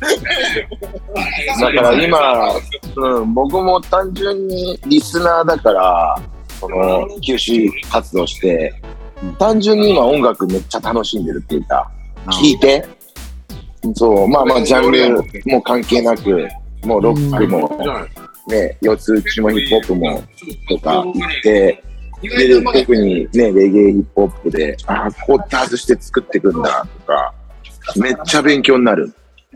だから今、うん、僕も単純にリスナーだから、その、休止活動して、単純に今音楽めっちゃ楽しんでるっていうか、聞いて、そう、まあまあ、ジャンルも。関係なく、もうロックも、ね、四つ打ちもヒップホップも、とか言って、で、特にね、レゲエヒップホップで、ああ、こうやって外して作っていくんだ、とか、めっちゃ勉強になる。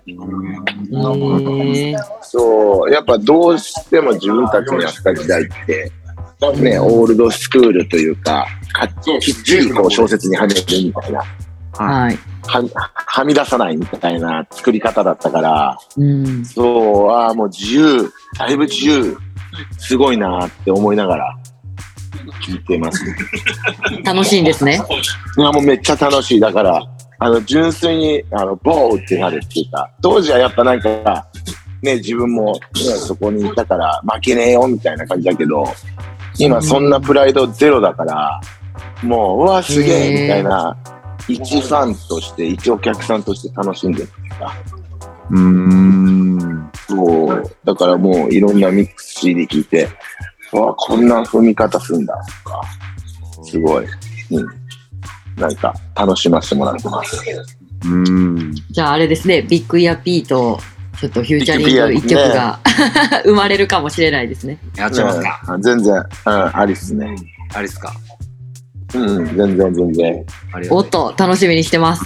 えー、そう、やっぱどうしても自分たちのやった時代って、ね、オールドスクールというか、かきっちりこう小説にはめるみたいな、はい。ははみ出さないみたいな作り方だったから、うん。そう、ああ、もう自由、だいぶ自由、すごいなって思いながら聞いてます。楽しいんですね。いや、もうめっちゃ楽しい。だから、あの、純粋に、あの、ボーってなるっていうか、当時はやっぱなんか、ね、自分も、ね、そこにいたから負けねえよみたいな感じだけど、今そんなプライドゼロだから、もう、うわ、すげえみたいな、一ファンとして、一お客さんとして楽しんでるっていうか、うーん。そう、だからもういろんなミックス CD 聞いて、うわ、こんな踏み方すんだとか、すごい、うん、なんか楽しませてもらってます。うーん。じゃああれですね、ビッグイヤーピーと、ちょっとフューチャリング一曲が、生まれるかもしれないですね。やっちゃいますか。うん全然、うん、ありっすね。あれっすか。うん、全然全然。おっと、楽しみにしてます。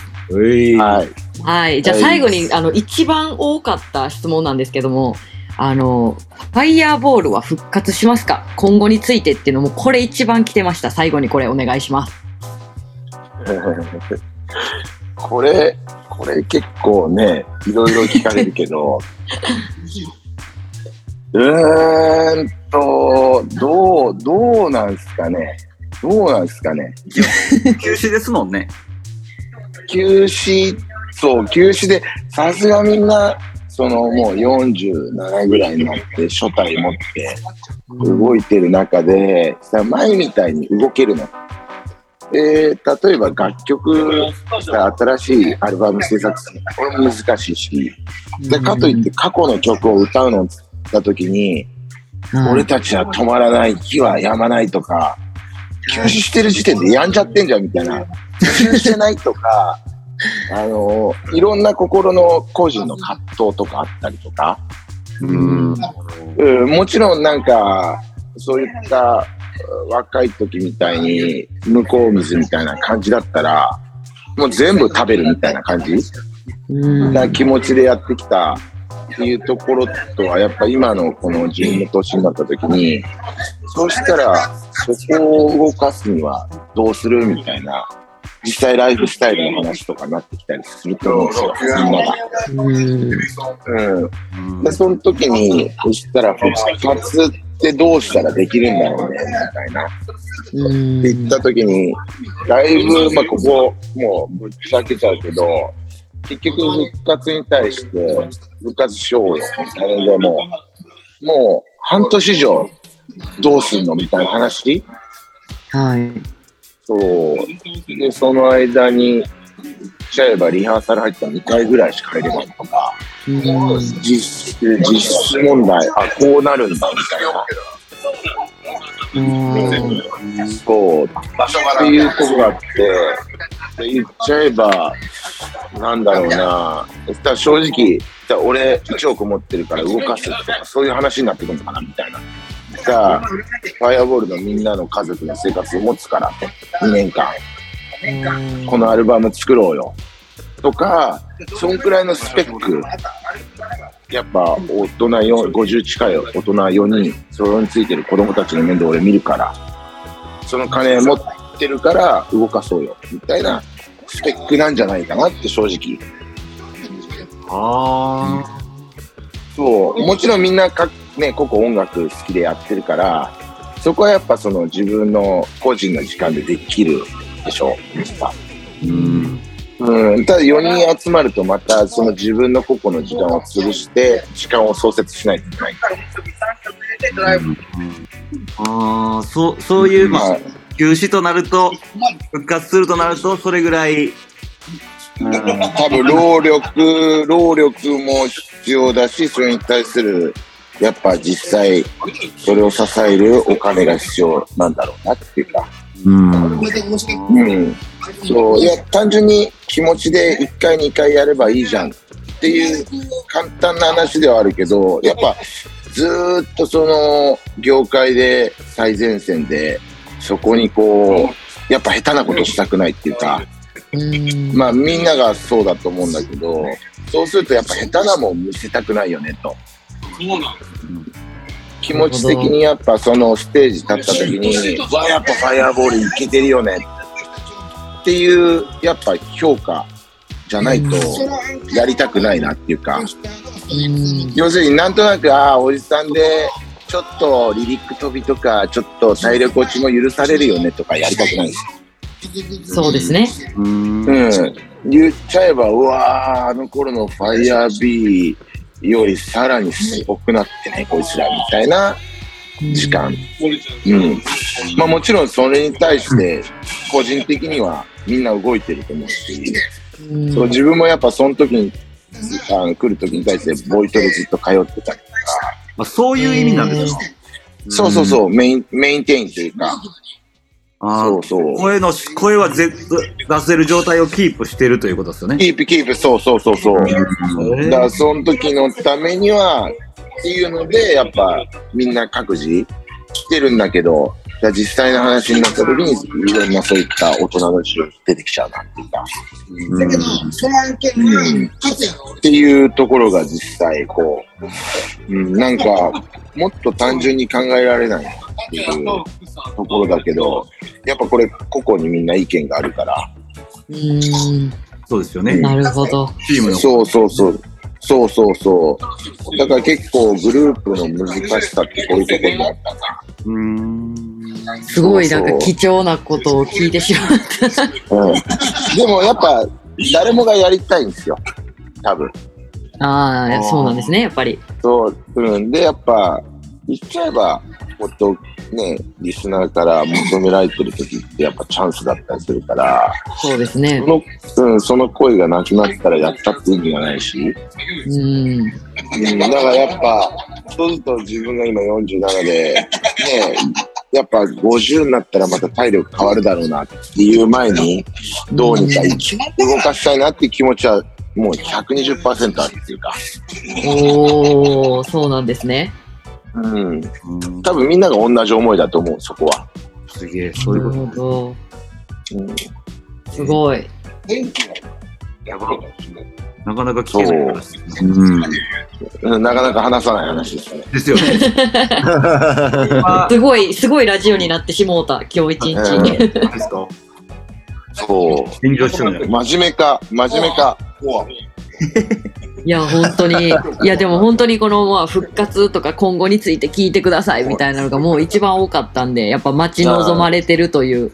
はい。はい。じゃあはい最後に、あの、一番多かった質問なんですけども、あの、ファイヤーボールは復活しますか？今後についてっていうのも、これ一番来てました。最後にこれお願いします。これ、これ結構ね、いろいろ聞かれるけど、うーんと、どう、どうなんすかね？どうなんすかね？休止ですもんね。休止、そう、休止で、さすがみんな、そのもう47ぐらいになって、初体持って動いてる中で、さ前みたいに動けるの。で、例えば楽曲、新しいアルバム制作する。のこれも難しいし、で、かといって過去の曲を歌うのって言った時に、俺たちは止まらない、火は止まないとか、休止してる時点でやんじゃってんじゃんみたいな、休止してないとか、あの、いろんな心の個人の葛藤とかあったりとか、うん。うん、もちろんなんか、そういったうん若い時みたいに、向こう水みたいな感じだったら、もう全部食べるみたいな感じ？うんな気持ちでやってきたっていうところとは、やっぱ今のこの自分の年になった時に、そうしたら、そこを動かすにはどうするみたいな、実際ライフスタイルの話とかになってきたりすると思うんですよ、みんなが。うん。うんで、その時に、そしたら復活ってどうしたらできるんだろうね、みたいな。って言った時に、だいぶ、まあ、ここ、もうぶっちゃけちゃうけど、結局復活に対して、復活しようよ、みたいなのでもう、もう半年以上、どうすんのみたいな話？はい。そう。で、その間に、言っちゃえばリハーサル入ったら2回ぐらいしか入れないとか、実質、実質問題、あ、こうなるんだ、みたいな。そう。っていうとこがあって、で言っちゃえば、なんだろうな、そしたら正直、じゃあ俺1億持ってるから動かすとか、そういう話になってくるのかな、みたいな。さあ、ファイアボールのみんなの家族の生活を持つから、2年間、このアルバム作ろうよ。とか、そんくらいのスペック、やっぱ大人4 50近い大人4人、それについてる子供たちの面倒俺見るから、その金持ってるから動かそうよ、みたいなスペックなんじゃないかなって正直。あそう、もちろんみんなか、ね、個々音楽好きでやってるから、そこはやっぱその自分の個人の時間でできるでしょ、やっぱうん。うん、ただ4人集まるとまたその自分の個々の時間を潰して時間を創設しないといけない。ああ、そう、そういう、ままあ、休止となると、復活するとなると、それぐらい、うん、多分労力、労力も必要だし、それに対する、やっぱ実際、それを支えるお金が必要なんだろうなっていうか。うん。うん。そう、いや、単純に気持ちで1回、2回やればいいじゃんっていう簡単な話ではあるけど、やっぱずーっとその業界で最前線で、そこにこう、やっぱ下手なことしたくないっていうか、まあみんながそうだと思うんだけど、そうするとやっぱ下手なもん見せたくないよねと。気持ち的にやっぱそのステージ立った時に、わあやっぱファイアーボールいけてるよね。っていうやっぱ評価じゃないとやりたくないなっていうか、要するになんとなくああおじさんでちょっとリリック飛びとかちょっと体力落ちも許されるよねとかやりたくないんです。よそうですね。うん。うん、言っちゃえば、うわー、あの頃のファイヤー。B よりさらにすごくなってね、こいつらみたいな時間。うん。まあもちろんそれに対して、個人的にはみんな動いてると思うし、そう自分もやっぱその時に、あの来る時に対してボイトレずっと通ってたりとか、あそういう意味なんですか。そうそうそう、メイン、メインテインというか、あーそうそう。声の、声はぜ出せる状態をキープしているということですよね。キープキープ、そうそうそうそう。えーだからその時のためにはっていうのでやっぱみんな各自来てるんだけどだから実際の話になった時にいろんなそういった大人の事情出てきちゃうなっていうか、うんっていうところが実際こう、うん、なんかもっと単純に考えられないっていうところだけどやっぱこれ個々にみんな意見があるからうん。そうですよね。なるほど。チームのそうそうそう。そうそうそう。だから結構グループの難しさってこういうところにあったな。うん。すごいなんか貴重なことを聞いてしまった。うん。でもやっぱ誰もがやりたいんですよ。多分。ああ、そうなんですね、やっぱり。そう。うん。で、やっぱ言っちゃえば、もっとね、リスナーから求められてる時ってやっぱチャンスだったりするから、そうですねそ。の、うん、その声がなくなったらやったって意味がないし、うん。うん、だからやっぱ、そうすると自分が今47で、ね、やっぱ50になったらまた体力変わるだろうなっていう前に、どうにか動かしたいなっていう気持ちはもう120%あるっていうか、おー、そうなんですね。うん、多分みんなが同じ思いだと思う、そこは。すげえ、そういうこと。なるほど。うんすごい。やば。なかなか聞けない話うん。うんなかなか話さない話ですね。ですよね。あ すごい、すごいラジオになってしもうた、今日一うん日。ですか？そう。炎上してるね。真面目か、真面目か。いや、本当に。いや、でも本当にこの、まあ、復活とか今後について聞いてくださいみたいなのがもう一番多かったんで、やっぱ待ち望まれてるという。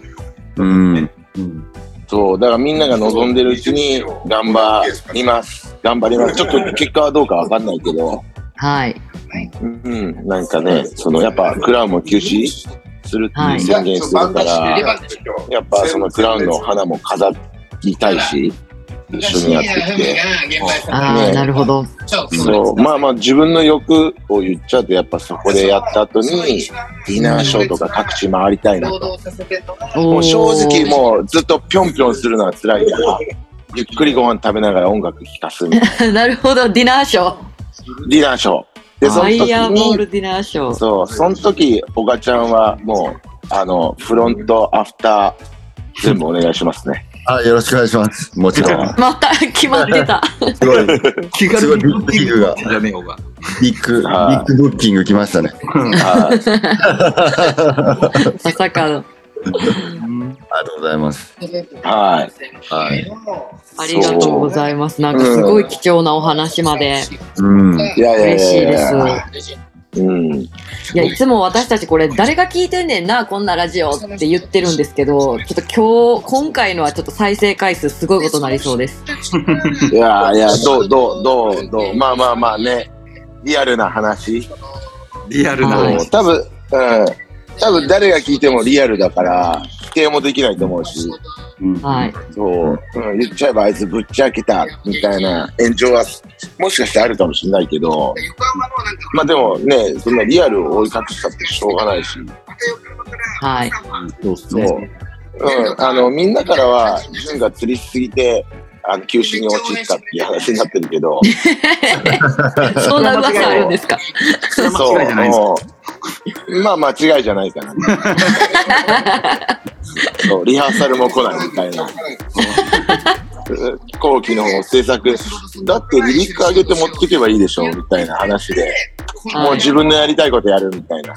うん。うん。そう、だからみんなが望んでるうちに頑張ります。頑張ります。ちょっと結果はどうかわかんないけど、はい。うん、なんかね、そのやっぱクラウンも休止するっていう宣言するから、やっぱそのクラウンの花も飾りたいし、一緒にやってきて。ああ、ねなるほど。そう、まあまあ自分の欲を言っちゃうと、やっぱそこでやった後に、ディナーショーとか各地回りたいなと。もう正直もうずっとぴょんぴょんするのは辛いから、ゆっくりご飯食べながら音楽聴かすみたいな。なるほど、ディナーショー。ディナーショー。で、そファの時イヤーボーに、ルディナーショー。そう、その時、おがちゃんはもう、あの、フロント、アフター、全部お願いしますね。あ、よろしくお願いします。もちろん。また決まってた。すごい、気すごいビッグが、じゃねえよが。ビッグ、ビはいッグブッキング来ましたね。はい。まさかの。ありがとうございます。はい。はい。ありがとうございます。なんかすごい貴重なお話まで。うん。いやいやい嬉しいでやいやす。うん。いや、いつも私たちこれ誰が聞いてんねんな、こんなラジオって言ってるんですけど、ちょっと今日、今回のはちょっと再生回数すごいことになりそうです。いやいや、どう、どう、どう、どう、まあまあまあね、リアルな話。リアルな。はいそう多分、うん。多分誰が聞いてもリアルだから、否定もできないと思うし、うんはい。そう、うん、言っちゃえばあいつぶっちゃけたみたいな炎上はもしかしてあるかもしれないけど、まあでもね、そんなリアルを追い隠したってしょうがないし、はい。そうそう、ね。う。ん、あの、みんなからは、純が釣りしすぎて、あの、休止に陥ったっていう話になってるけど、そんな噂あるんですか？それは間違いじゃないです。か。う。ん まあ間違いじゃないかな。そう、リハーサルも来ないみたいな。後期の制作、だってリリック上げて持ってけばいいでしょみたいな話で、もうはい自分のやりたいことやるみたいな。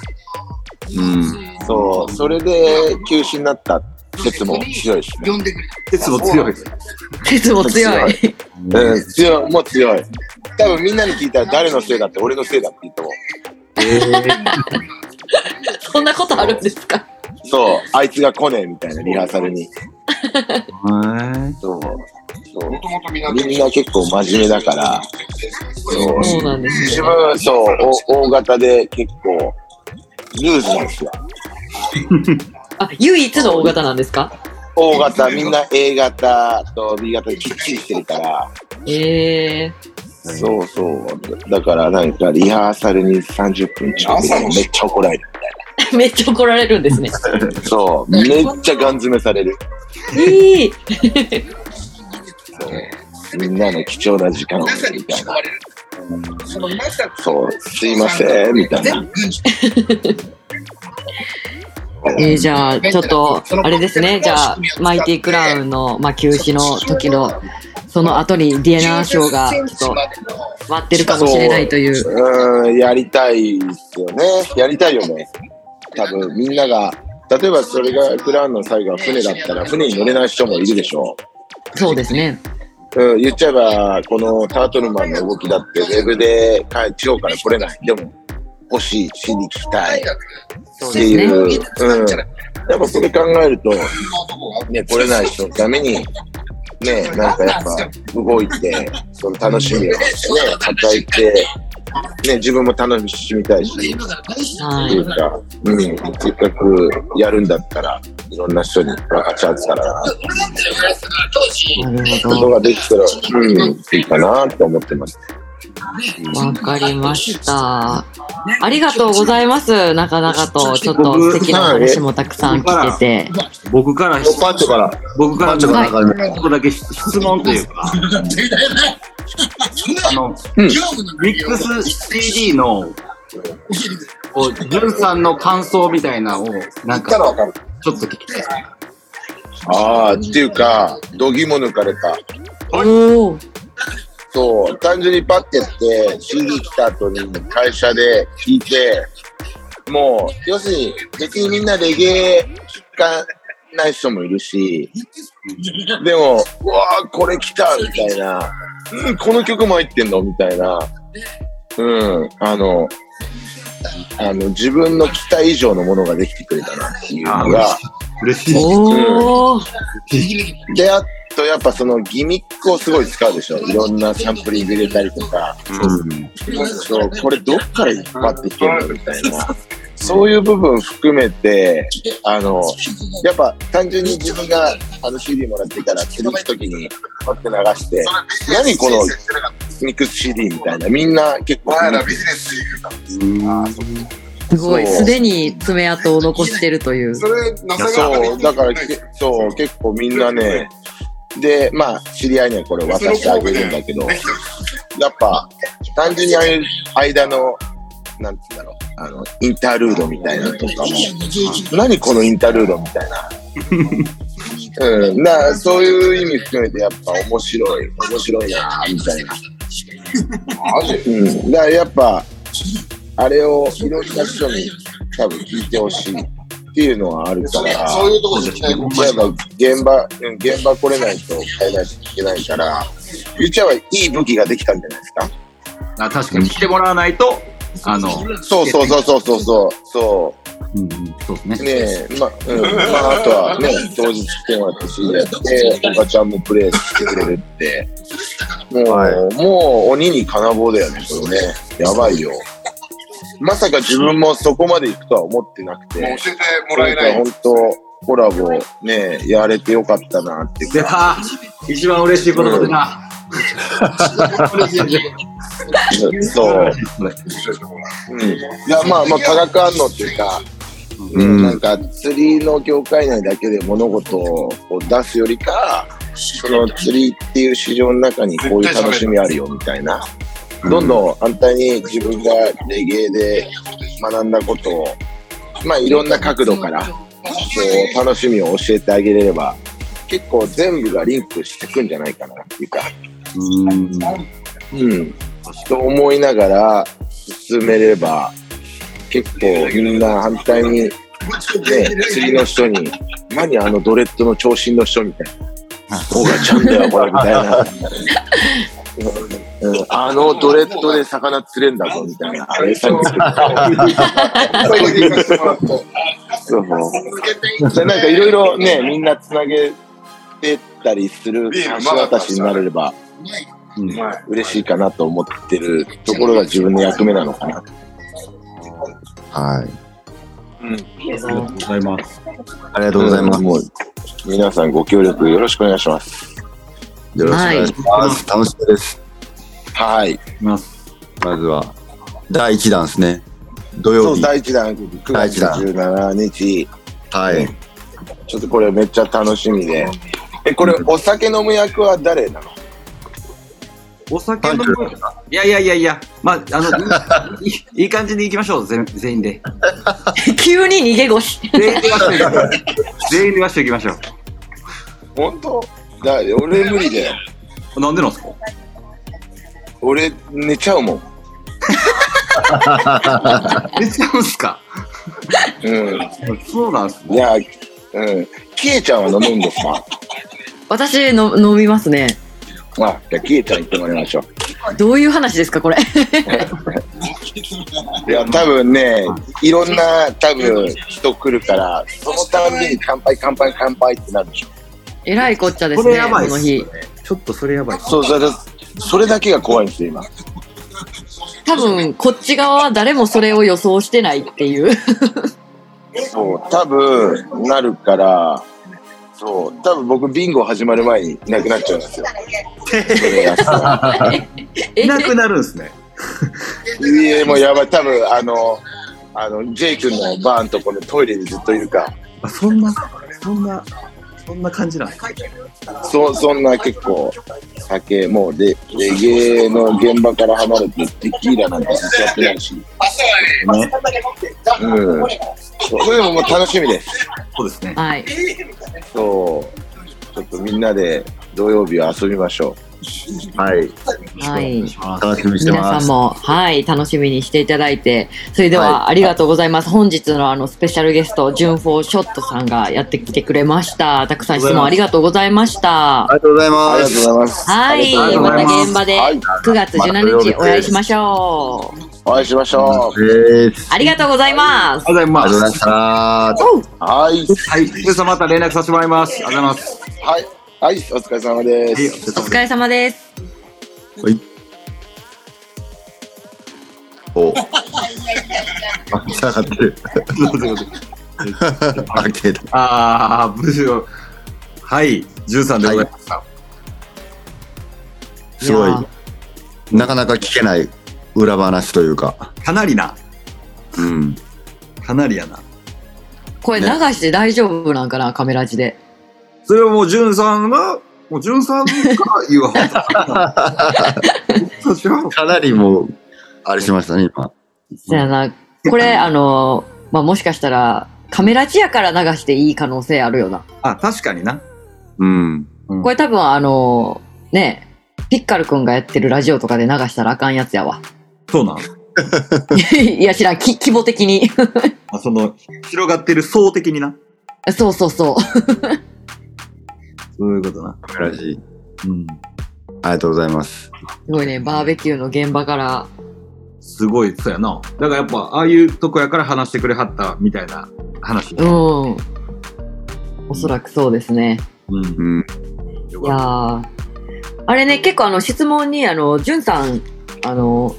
うん。そう、それで休止になった説も強いしね。鉄も強い。鉄も強い。うん、強い、もう強い。多分みんなに聞いたら誰のせいだって俺のせいだって言っても。そんなことあるんですか？そう、あいつが来ねえみたいなリハーサルに。はそう。そうみんな結構真面目だから、そうそうなんですね。自分、そう、お大型で結構、ルーズなんですよ。あ、唯一の大型なんですか？大型、みんな A 型と B 型できっちりしてるから、ええそうそう。だからなんかリハーサルに30分ちょっとめっちゃ怒られる。ー、めっちゃ怒られるんですね。そう、めっちゃガン詰めされる。いいそうみんなの貴重な時間をみたいな。そう、すいません、みたいな。えー、じゃあ、ちょっと、あれですね。じゃあ、マイティクラウンの、まあ、休止の時の、その後にディナーショーが、ちょっと、待ってるかもしれないという。うん、やりたいですよね。やりたいよね。多分みんなが、例えばそれがクラウンの最後は船だったら船に乗れない人もいるでしょそうですね。う。うん、言っちゃえば、このタートルマンの動きだって、ウェブで帰地方から来れない。でも、欲しい、しに聞きたいって。いう。うん。やっぱそれ考えると、ね、来れない人のために、ね、なんかやっぱ動いて、その楽しみを ね、与えて、ね、自分も楽しみたいし、はい。っていうか、うん、せっかくやるんだったら、いろんな人に分かち合ってたら、なことができたら、うん、いいかなって思ってます。ど。わかりました。ありがとうございます。なかなかと、ちょっと素敵なお話もたくさん聞けて。い。僕から、パンチョから、僕からパンチョからちょっとだけ質問というか、あの、うんミックス CD の、こう、ジュンさんの感想みたいなのを、なんか。ちょっと聞きたい。ああ、っていうか、度肝抜かれた。おお。そう、単純にパッてやって、CD 来た後に会社で聴いて、もう、要するに、別にみんなレゲエ聴かない人もいるし、でも、うわーこれ来たみたいな、うん、この曲も入ってんのみたいな、うん、あの、あの、自分の期待以上のものができてくれたなっていうのが、嬉しい。おお。で、あとやっぱそのギミックをすごい使うでしょ。いろんなサンプリング入れたりとか、そう、これどっから引っ張ってきてるのみたいな。そういう部分含めて、あの、やっぱ単純に自分があの CD もらってから釣り行くときにパッて流して、何このミックス CD みたいな、みんな結構お前らビジネスで言うかすごい。すでに爪痕を残してるという。そそう、だからけ、そう、結構みんなね、で、まあ、知り合いにはこれ渡してあげるんだけど、やっぱ、単純にああいう間の、なんつうんだろう、あの、インタールードみたいなのとかも、何このインタールードみたいな。うん、な、そういう意味含めてやっぱ面白い、面白いな、みたいな。うん、だからやっぱ、あれをいろんな人に多分聞いてほしいっていうのはあるから、そういうところで期待言っちゃえば現場、うん現場来れないと変えないといけないから、言っちゃえばいい武器ができたんじゃないですか？あ確かに来てもらわないと、あの、そうそうそうそうそうそう。そうんうん、そうですね。う。ねえ、ま、うん。まあ、あとはね、当日来てもらって CD やって、おばちゃんもプレイしてくれるって。もう、はいもう鬼に金棒だよね、これね。やばいよ。まさか自分もそこまで行くとは思ってなくて。もう教えてもらえない。本当コラボね、やれてよかったなって出か。た一番嬉しいことだな。そう。うん。いや、まあまあ、化学反応っていうか、ねうんなんか釣りの業界内だけで物事を出すよりか、その釣りっていう市場の中にこういう楽しみあるよみたいな。どんどん反対に自分がレゲエで学んだことを、まあいろんな角度から、こう楽しみを教えてあげれれば、結構全部がリンクしてくんじゃないかなっていうか、うん。うん。と思いながら進めれば、結構みんな反対に、ね、釣りの人に、何あのドレッドの長身の人みたいな。そうがちゃんだよ、これ、みたいな。うん、あのドレッドで魚釣れんだぞ、みたいな。あれさってそうそう。でなんかいろいろね、みんなつなげてったりする橋渡しになれれば、嬉しいかなと思ってるところが自分の役目なのかな。はい。ありがとうございます。ありがとうございます。もう皆さんご協力よろしくお願いします。よろしくお願いします。楽しみです。はい。まずは、第1弾ですね。土そう、曜日。第1弾、9月第一弾17日。はい。ちょっとこれめっちゃ楽しみで。え、これお酒飲む役は誰なの？お酒飲む。いやいやいやいや、まあ、あの、いいいい感じに行きましょう、全全員で。急に逃げ腰。全員でワッショイ行きましょう。本当？だ俺無理だよ。う。なんでなんですか？俺寝ちゃうもん。寝ちゃうんすか？うん。そうなんすいや、うん。キエちゃんは飲むんですか？私の飲みますね。あ、じゃあキエちゃん行ってもらいましょう。どういう話ですか、これ？いや、多分ね、いろんな多分人来るから、そのたんびに乾杯乾杯乾杯ってなるでしょ。えらいこっちゃですね、このやばいっす日。ちょっとそれやばいっす。そう、それ、それだけが怖いんですよ、今。多分、こっち側は誰もそれを予想してないっていう。そう、多分、なるから、そう、多分僕、ビンゴ始まる前にいなくなっちゃうんですよ。いなくなるんすね。いや、もうやばい、多分、あの、あの、ジェイ君のバーのところでトイレにずっといるか。あ、そんな、そんな、そんな感じなんですかそそんな結構、酒、もうレ、レゲエの現場から離れて、テキーラなんてずっとやってないし。ね。うん。それでももう楽しみです。そうですね。はい。そう。ちょっとみんなで土曜日は遊びましょはい。はい。楽しみにしてます。皆さんも、はい、楽しみにしていただいて、それでは、はい。ありがとうございます。本日のあの、スペシャルゲスト、純フォーショットさんがやってきてくれました。たくさん質問ありがとうございました。ありがとうございあまりがとうごす。ざいます。はい、また現場ではい9月17日お会いしましょう。お会いしましょです。ありがとうございます。ありがとうございました。う。はい。はい。皆さんまた連絡させてもらい。ます。ありがとうござい。ます。はい。はい。お疲れ様ではいす。お疲れ様です。お。あ、下がってる。あ。ああ、無事を。はい。13でございました。すごい。なかなか聞けない裏話というか。かなりな。うん。かなりやな。これ流して大丈夫なんかな、カメラ字で。それはもう、じゅんさんが、もう、じゅんさんが言うわ。そうしようかなりもう、あれしましたね、今。そやな。これ、あの、まあ、もしかしたら、カメラ字やから流していい可能性あるよな。あ、確かにな。うん。これ多分あの、ね、ピッカルくんがやってるラジオとかで流したらあかんやつやわ。そうなん？いや、知らん、き規模的に。あその、広がってる層的にな？そうそうそう。そういうことな。カメラジ。うん。ありがとうございます。すごいね、バーベキューの現場から。すごい、そうやな。だからやっぱ、ああいうとこやから話してくれはったみたいな話。うん。おそらくそうですね。うん。うん。いやーあれね、結構あの質問に、あの、じゅんさん、あの、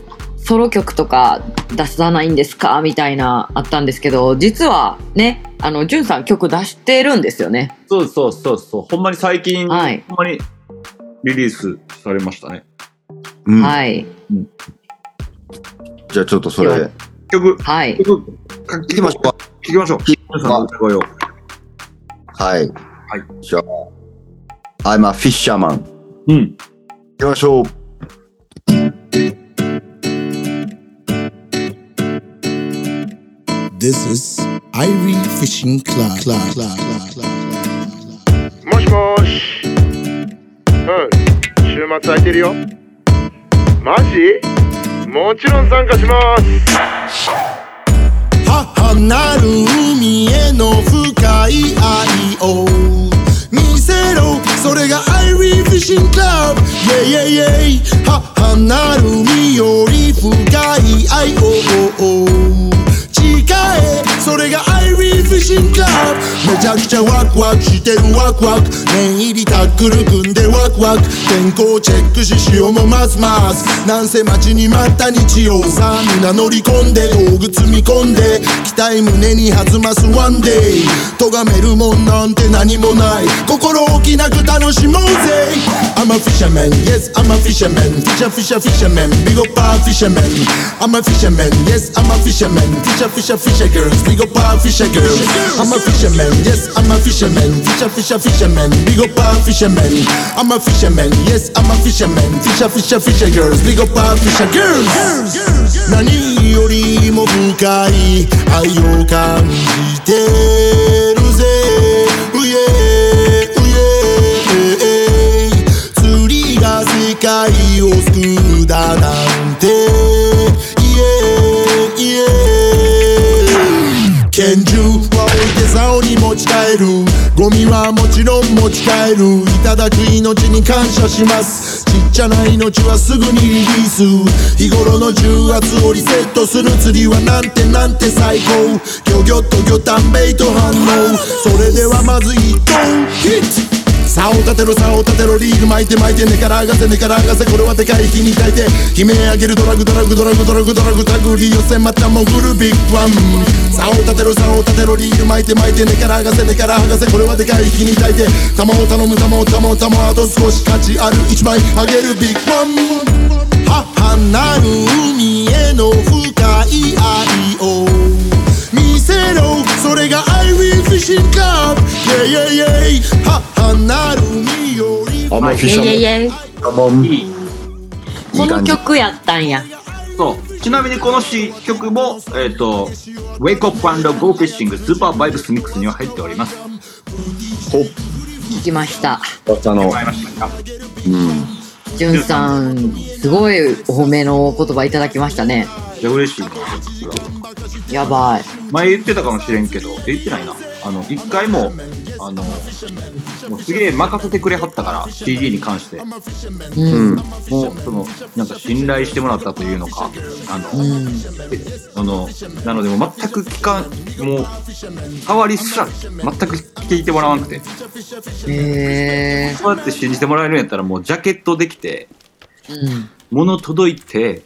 ソロ曲とか出さないんですか？みたいなあったんですけど、実はね、あの、じゅんさん曲出してるんですよね。そうそうそうそう。ほんまに最近、はいほんまにリリースされましたね。うんはい。じゃあちょっとそれ、曲、はい。曲、か行きましょうか。聞きましょう。皆さんの歌声を。はい。じゃあ、I'm a fisherman。うん。行きましょう。This is Irie Fishing Club. Club. Club. Club. もしもーし。うん。週末空いてるよ。マジ？もちろん参加します。母なる海への深い愛を見せろそれがアイリーフィッシングクラブイェイイェイイェイ母なる海より深い愛をシングクラブめちゃくちゃワクワク。してるワクワク。念入りタックル組んでワクワク。健康チェックし潮もますます。なんせ待ちに待った日曜。さあ皆乗り込んで。道具積み込んで。期待胸に弾ますワンデイ咎めるもんなんて何もない心置きなく楽しもうぜ I'm a fisherman, yes I'm a fisherman Fisher, fisher, fisherman Big up our fisherman I'm a fisherman, yes I'm a fisherman Fisher, fisher, fisher girls Big up our fisher girls I'm a fisherman, yes I'm a fisherman Fisher, fisher, fisherman Big up our fisherman I'm a fisherman, yes I'm a fisherman Fisher, fisher, fisher girls Big up our fisher girls 何よりも深い愛を感じてるぜ。うえうえ釣りが世界を救うだなんて。イエイエ拳銃は置いて竿に持ち帰る。ゴミはもちろん持ち帰る。いただく命に感謝します。ちっちゃな命はすぐにリリース。日頃の重圧をリセットする釣りはなんてなんて最高。ギョギョッとギョタンベイト反応。それではまず一本。ヒット。竿を立てろ竿を立てろリール巻いて巻いて根から上がせ根から上がせこれはでかい火に焚いて。悲鳴上げるドラグドラグドラグドラグドラグタグリ寄せまた潜るビッグワン竿を立てろ竿を立てろリール巻いて巻いて根から上がせ根から剥がせこれはでかい火に焚いて玉を頼む玉を玉を玉あと少し価値ある一枚あげるビッグワン母なる海への深い愛を見せろそれがアイリーフィッシングクラブイェイイェイイェイ母なる海よりあんまりフィッシャーいやいやあんまいい。この曲やったんや。そう。ちなみにこの詩曲も、えっ、と、Wake Up and Go Fishing スーパーバイブスミックスには入っております。ほきました。あの、うん。じゅんさん、すごいお褒めのお言葉いただきましたね。いや、嬉しいな。やばい。前言ってたかもしれんけど、え言ってないな。あの、一回も、あの、もうすげえ任せてくれはったから、CD に関して。うん。もう、その、なんか信頼してもらったというのか、あの、うん。あの、なので、もう全く聞かん、もう、触りすら、全く聞いてもらわなくて。へえ。そうやって信じてもらえるんやったら、もうジャケットできて、うん。物届いて、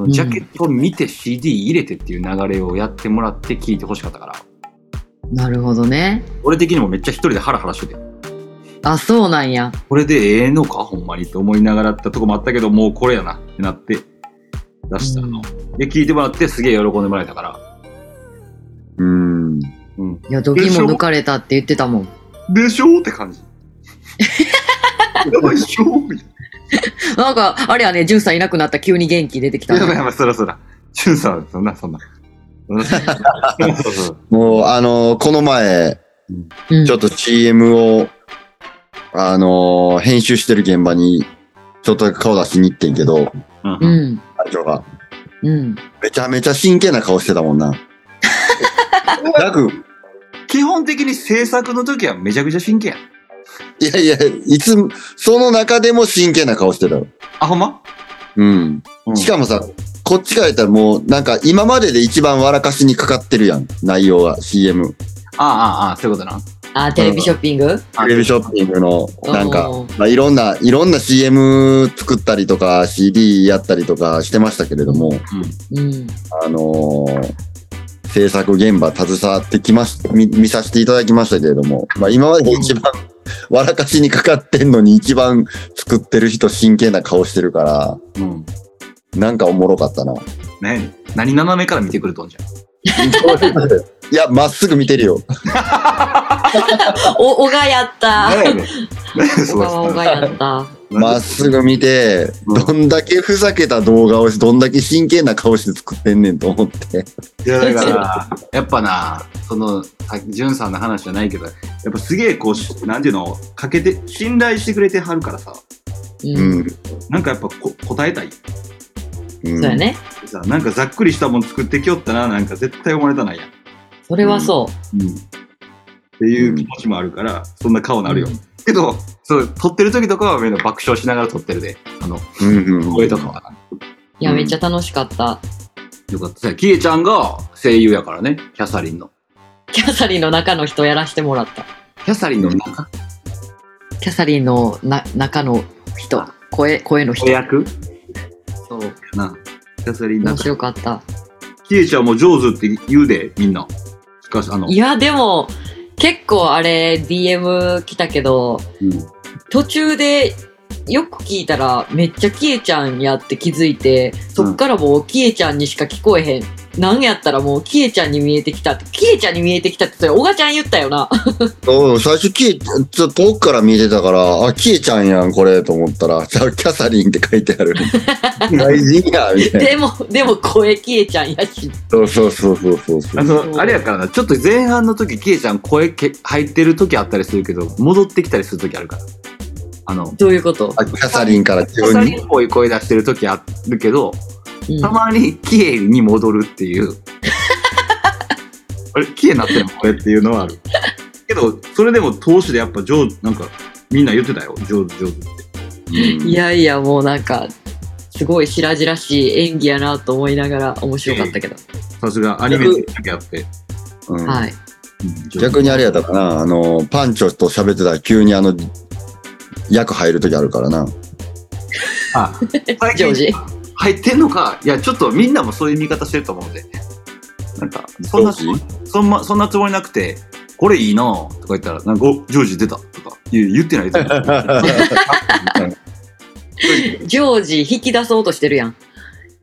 んジャケットを見て CD 入れてっていう流れをやってもらって聞いてほしかったから、なるほどね。俺的にもめっちゃ一人でハラハラしてて、あ、そうなんや。これでええのかほんまにって思いながらやったとこもあったけど、もうこれやなってなって出したの。で、聞いてもらってすげえ喜んでもらえたから、うん。うん。いや、度肝抜かれたって言ってたもん。でしょ？って感じ。やばいっしょ？みたいな んか、あれやね、じゅんさんいなくなったら急に元気出てきたな。やばいね。やばい、そらそら。チュンさん、そんな、そんな。そうそうもう、あのこの前、うんちょっと CM を、あの編集してる現場に、ちょっとだけ顔出しに行ってんけど、うんう。ん。隊長が、うん。めちゃめちゃ真剣な顔してたもんな。なく、基本的に制作の時はめちゃくちゃ真剣や。いやいや、いつも、その中でも真剣な顔してたよ。あ、ほんま？うん。うんしかもさ、こっちから言ったらもう、なんか今までで一番笑かしにかかってるやん。内容が、CM。ああ、ああ、ああ、そういうことな。あ、テレビショッピング？テレビショッピングの、なんかお、まあ、いろんな、いろんな CM 作ったりとか、CD やったりとかしてましたけれども、うん。あのー制作現場携わってきまし、見見させていただきましたけれども、まあ今までで一番笑かしにかかってんのに一番作ってる人真剣な顔してるから、うん。なんかおもろかったな。ね何斜めから見てくるとんじゃん。いや、まっすぐ見てるよ。お、おがやった。何やねん何やねんそおがやった。まっすぐ見て、うんどんだけふざけた動画をし、どんだけ真剣な顔して作ってんねんと思って。いや、だから、やっぱな、その、さっき、じゅんさんの話じゃないけど、やっぱすげえこうし、なんていうの、かけて、信頼してくれてはるからさ、う。うんん。なんかやっぱこ答えたい。うんそうや。ね。さ、なんかざっくりしたもん作ってきよったな、なんか絶対思われたないやん。それはそうん。っていう気持ちもあるから、そんな顔う。なるよ。うんけど、そう、撮ってる時とかはみんな爆笑しながら撮ってるで。あの、うんうん。声とかはな。いや、めっちゃ楽しかった。よかった。さキエちゃんが声優やからね、キャサリンの。キャサリンの中の人やらしてもらった。キャサリンの中、キャサリンのな中の人。声、声の人子。役？そうやな。キャサリン面中。白かった。キエちゃんも上手って言うで、みんな。しかし、あの、いや、でも、結構あれ、DM 来たけど、うん途中で、よく聞いたら、めっちゃキエちゃんやって気づいて、そっからもうキエちゃんにしか聞こえへん。なんやったらもうキエちゃんに見えてきたって、キエちゃんに見えてきたって、それ、おがちゃん言ったよな。うん、最初キエ、ちょっと遠くから見えてたから、あ、キエちゃんやん、これ、と思ったら、じゃあキャサリンって書いてある。外人や、みたいな。でも、でも声キエちゃんやし。そうそうそうそうそうそう。あの、あれやからな、ちょっと前半の時、キエちゃん声け入ってる時あったりするけど、戻ってきたりする時あるから。あの、どういうこと、あキャサリンからキャサ。リンっぽい声出してる時あるけど、うんたまにキエに戻るっていう。あれ、キエなってるのこれっていうのはある。けど、それでも投手でやっぱ上手、なんか、みんな言ってたよ。上手、上手って。うんいやいや、もうなんか、すごい白々しい演技やなと思いながら面白かったけど。さすがアニメだけあって。うんはい。うん逆にあれやったかな、あの、パンチョと喋ってたら急にあの、役入る時あるからな。あ、最ジョージ近入ってんのか、いや、ちょっとみんなもそういう見方してると思うんで。なんか、そんな、そんな、そんなつもりなくて、これいいなぁとか言ったら、なんか、おジョージ出たとか言う言ってないですよ。ジョージ引き出そうとしてるやん。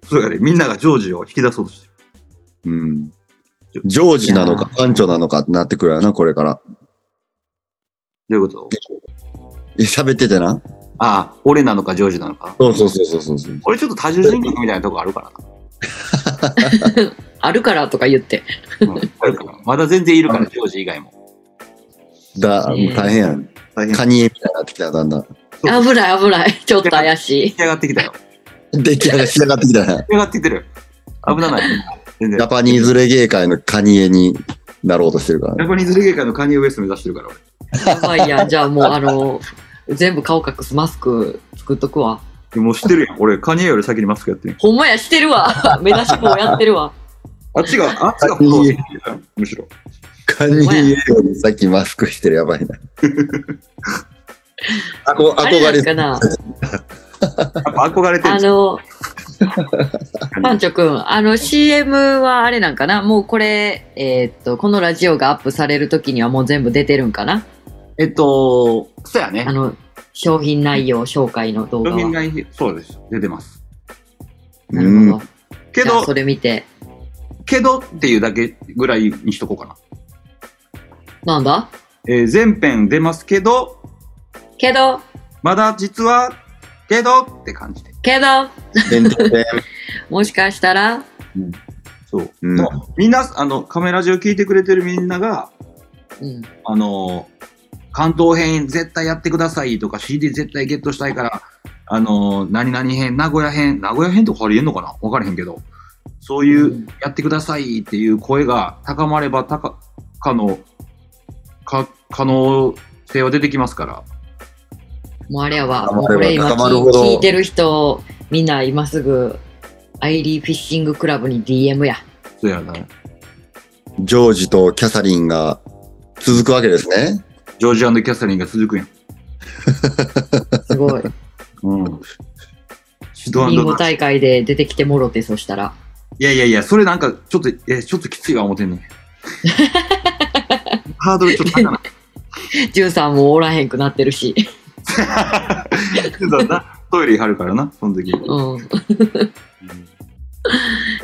そうやね、みんながジョージを引き出そうとしてる。うん。ジョージなのか、パンチョなのかってなってくるやな、これから。どういうこと？え喋っててな。ああ、俺なのかジョージなのか？そうそうそうそうそうそう。俺ちょっと多重人格みたいなとこあるから あるからとか言って。な。うん、あるから。まだ全然いるから、ジョージ以外も。だ、ね大変やん。大変。カニエみたいになってきた、だんだん。危ない危ない。ちょっと怪しい。出来上がってきたよ。出来上が仕上がってきたな。出来上がってきてる。危ない。ジャ。パニーズレゲエ界のカニエになろうとしてるからね。ジャパニーズレゲエ界のカニエウエスト目指してるから、俺。やばいやん。じゃあもうあの、全部顔隠すマスク作っとくわ。でもう知ってるやん。俺、カニエより先にマスクやってる。ほんまやしてるわ。目出し棒やってるわ。あっちが、あっちがフォローしてるやんむしろ。カニエよりさっきマスクしてるやばいな。あこあれ憧れなんかな？やっぱ憧れてるあの、パンチョくん、あの CM はあれなんかな？もうこれ、えーっと、このラジオがアップされるときにはもう全部出てるんかな？えっと、そうやねあ。の、商品内容紹介の動画は。商品外そうです。出てます。なるほど。けどじゃあそ、れ見て。けどっていうだけぐらいにしとこうかな。なんだ？えー全編出ますけど、けど、まだ実は、けどって感じで。けど、もしかしたら、そう。うんもうみんな、あの、カメラ中聞いてくれてるみんなが、うん、あの、関東編絶対やってくださいとか CD 絶対ゲットしたいから、あの、何々編、名古屋編、名古屋編とかありえんのかな？わからへんけど、そういう、うんやってくださいっていう声が高まれば高、かの、か、可能性は出てきますから。もうあれやわ。高まればもうこれ今聞いてる人、みんな今すぐ、アイリーフィッシングクラブに DM や。そうやな。ジョージとキャサリンが続くわけですね。ジョージキャサリンが続くやん。すごい。うん。シドビンゴ大会で出てきてもろて、そしたら。いやいやいや、それなんか、ちょっと、え、ちょっときついわ、思ってんねん。ハードルちょっと高ない。ジュンさんもおらへんくなってるし。そうだなトイレ貼るからな、その時。うん。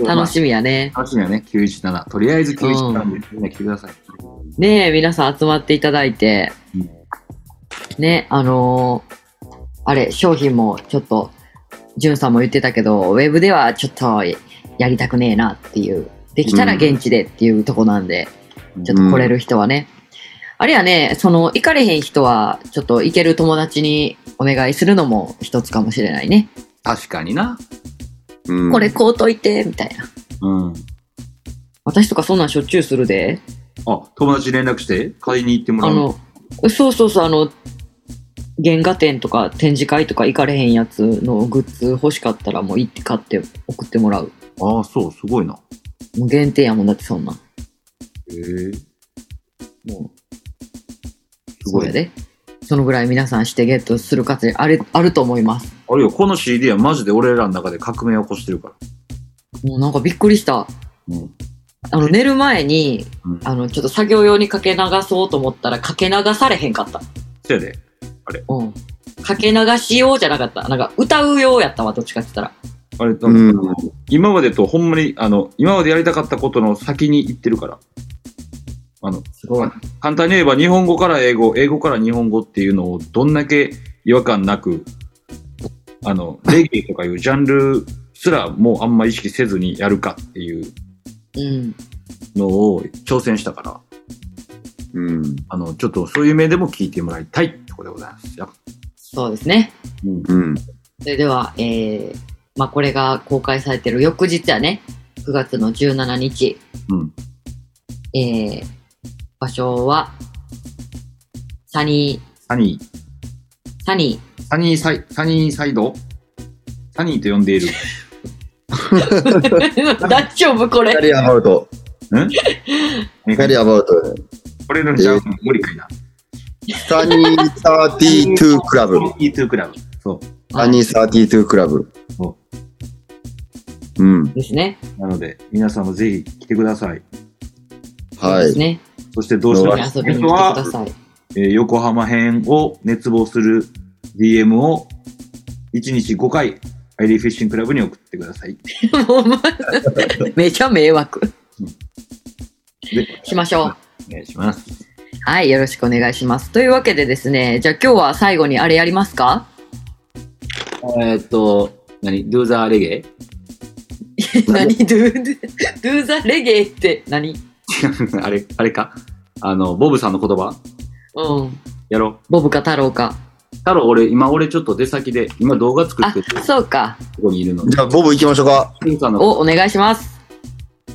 楽しみやね。楽しみやね、917。とりあえず917でみんな来てください。ねえ、皆さん集まっていただいてうん。ね、あのーあれ、商品もちょっと、ジュンさんも言ってたけど、ウェブではちょっとやりたくねえなっていう。できたら現地でっていうとこなんで、ちょっと来れる人はね。あれやね、その、行かれへん人は、ちょっと行ける友達にお願いするのも一つかもしれないね。確かにな。うんこれ買うといて、みたいな。うん。私とかそんなんしょっちゅうするで。あ、友達に連絡して？買いに行ってもらうあの、そうそうそう、あの、原画展とか展示会とか行かれへんやつのグッズ欲しかったらもう行って買って送ってもらう。ああ、そう、すごいな。もう限定やもんだってそんなん。へえ。もう、すごいやで。そのぐらい皆さんしてゲットする価値あるあると思います。あるよ、この CD はマジで俺らの中で革命を起こしてるから。もうなんかびっくりした。うん。あの寝る前に、うんあのちょっと作業用にかけ流そうと思ったらかけ流されへんかった。そやで。うん。かけ流し用じゃなかった。なんか歌う用やったわ、どっちかって言ったら。あれ、うん今までとほんまに、あの、今までやりたかったことの先に行ってるから。あの、すごい。簡単に言えば日本語から英語、英語から日本語っていうのをどんだけ違和感なく、あの、レゲエとかいうジャンルすらもうあんま意識せずにやるかっていううん。のを挑戦したから、うん。あの、ちょっとそういう面でも聞いてもらいたいってことでございますよ。そうですね。うん。それでは、えー、まあ、これが公開されてる翌日やね。9月の17日。うん。えー、場所は、サニーサニー、サニーサニーサイ、サニーサイドサニーと呼ん。でいる。ー。大丈夫これ？キャリアアバウト。ん？キャリアアバウト。これのじゃん、無理かいな。サニー32クラブ。E2 クラブ。そう。サニー32クラブ。そうん。ですね。なので、皆さんもぜひ来てください。はい。ですね。そしてどうしはます？遊びに来てください。えー横浜編を熱望する DM を1日5回、アイリーフィッシングクラブに送ってください。もうまめちゃ迷惑。で、しましょう。お願いします。はい、よろしくお願いします。というわけでですね、じゃあ今日は最後にあれやりますか？えーっと、何 ?Do the reggae? 何？ドゥ、ドゥ、ドゥザレゲエって何？あれ、あれか？あの、ボブさんの言葉？うん。やろボブか太郎か。う。太郎、俺、今俺ちょっと出先で、今動画作っあてそうか。こにいるので。じゃあ、ボブ行きましょうか。ピンさんのお、お願いします。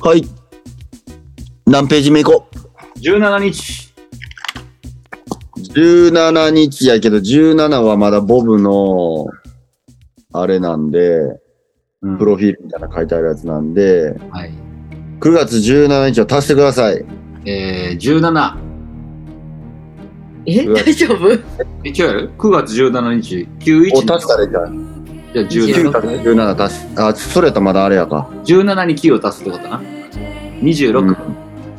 はい。何ページ目行こう17日。17日やけど、17はまだボブの、あれなんで、うんプロフィールみたいなの書いてあるやつなんで、はい。9月17日を足してください。えー、17。え、うわ大丈夫？え、違うよ ?9 月17日、91お、足したらいいじゃん。じゃあ9 17。足す17足し、あ、それやったらまだあれやか。17に9を足すってことな。26。うん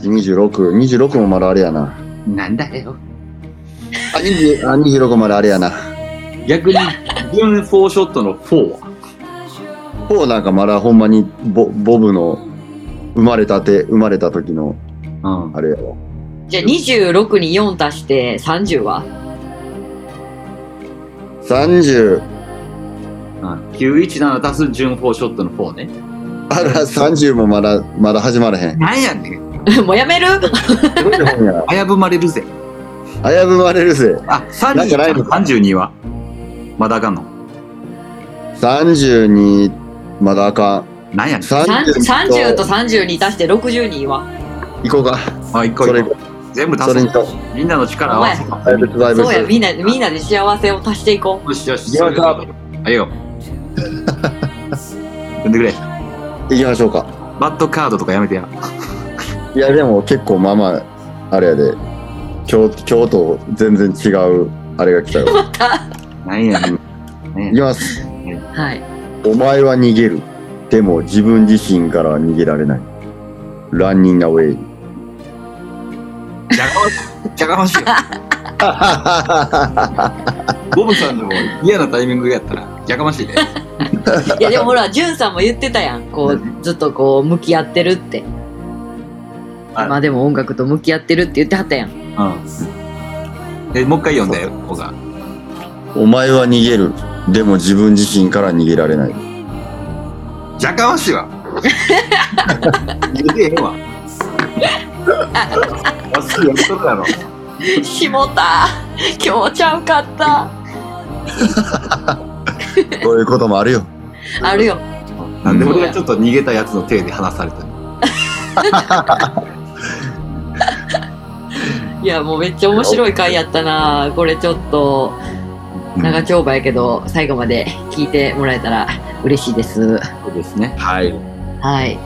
26、26もまだあれやな。なんだよ。あ、20あ26まであれやな。逆に、純4ショットの4は？4なんかまだほんまにボボブの生まれたて、生まれた時のうん。あれやろ。じゃあ26に4足して30は？30、うん、917足す純4ショットの4ね。あら、30もまだ、まだ始まらへん。なんやねん。もうやめる？危ぶまれるぜ。危ぶまれるぜ。あ、なんかないの30 32は？まだあかんの？32、まだあかん。なんやねん。30 30と32足して62は？行こうか。あ、一個それ一個。全部足すみんなの力合わせそうやみんなみんなで幸せを足していこよしよし。行きましょうあいよ。呼んでくれ。行きましょうか。バッドカードとかやめてや。いや、でも結構まあまあ、あれやで、今日、今日と全然違う、あれが来たよ。うまたなんやねん。いきます。はいお前は逃げる。でも自分自身からは逃げられない。ランニングアウェイ。じゃがましい。ボブさんでも嫌なタイミングやったら、じゃがましいで。いやでもほら、じゅんさんも言ってたやん。こう、ずっとこう、向き合ってるって。はいまあでも音楽と向き合ってるって言ってはったやん。うん。で、もう一回読んで、ボが。お前は逃げる。でも自分自身から逃げられない。じゃかましいわ。逃げへんわ。わしやっとるやろ。しもた今日ちゃうかったこういうこともあるよ。あるよ。なんで俺がちょっと逃げたやつの手で話され いや、もうめっちゃ面白い回やったなこれちょっと、長丁場やけど、最後まで聞いてもらえたら嬉しいです。そうですね。はい。はい。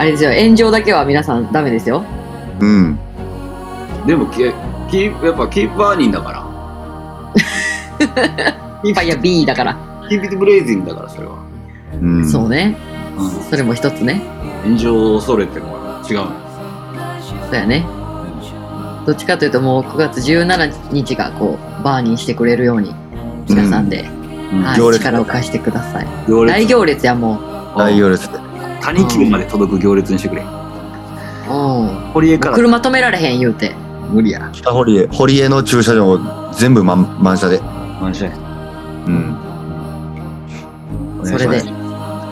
あれですよ、炎上だけは皆さんダメですよ。うん。でも、キキーやっぱキープアーニンだから。ファイヤー B だから。キープイットブレイジングだから、それは。うん。そうね。うん。それも一つね。炎上を恐れてるのは違うの。そうやね。どっちかというともう9月17日がこう、バーニーしてくれるように、皆さんで、うんはい行列力を貸してください。行大行列やも大行列で。谷切まで届く行列にしてくれ。う。うん。堀江から車止められへん言うて。無理や。北堀江。堀江の駐車場全部満満車で。マジで。うん。それで。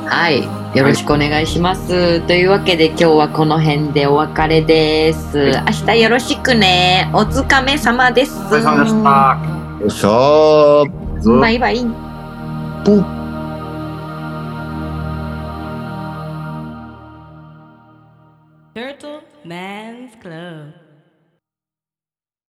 はい。よろしくお願いします。というわけで今日はこの辺でお別れです。明日よろしくね。お疲れ様です。お疲れ様でした。よっしゃー。ずバイバイ。Men's Club.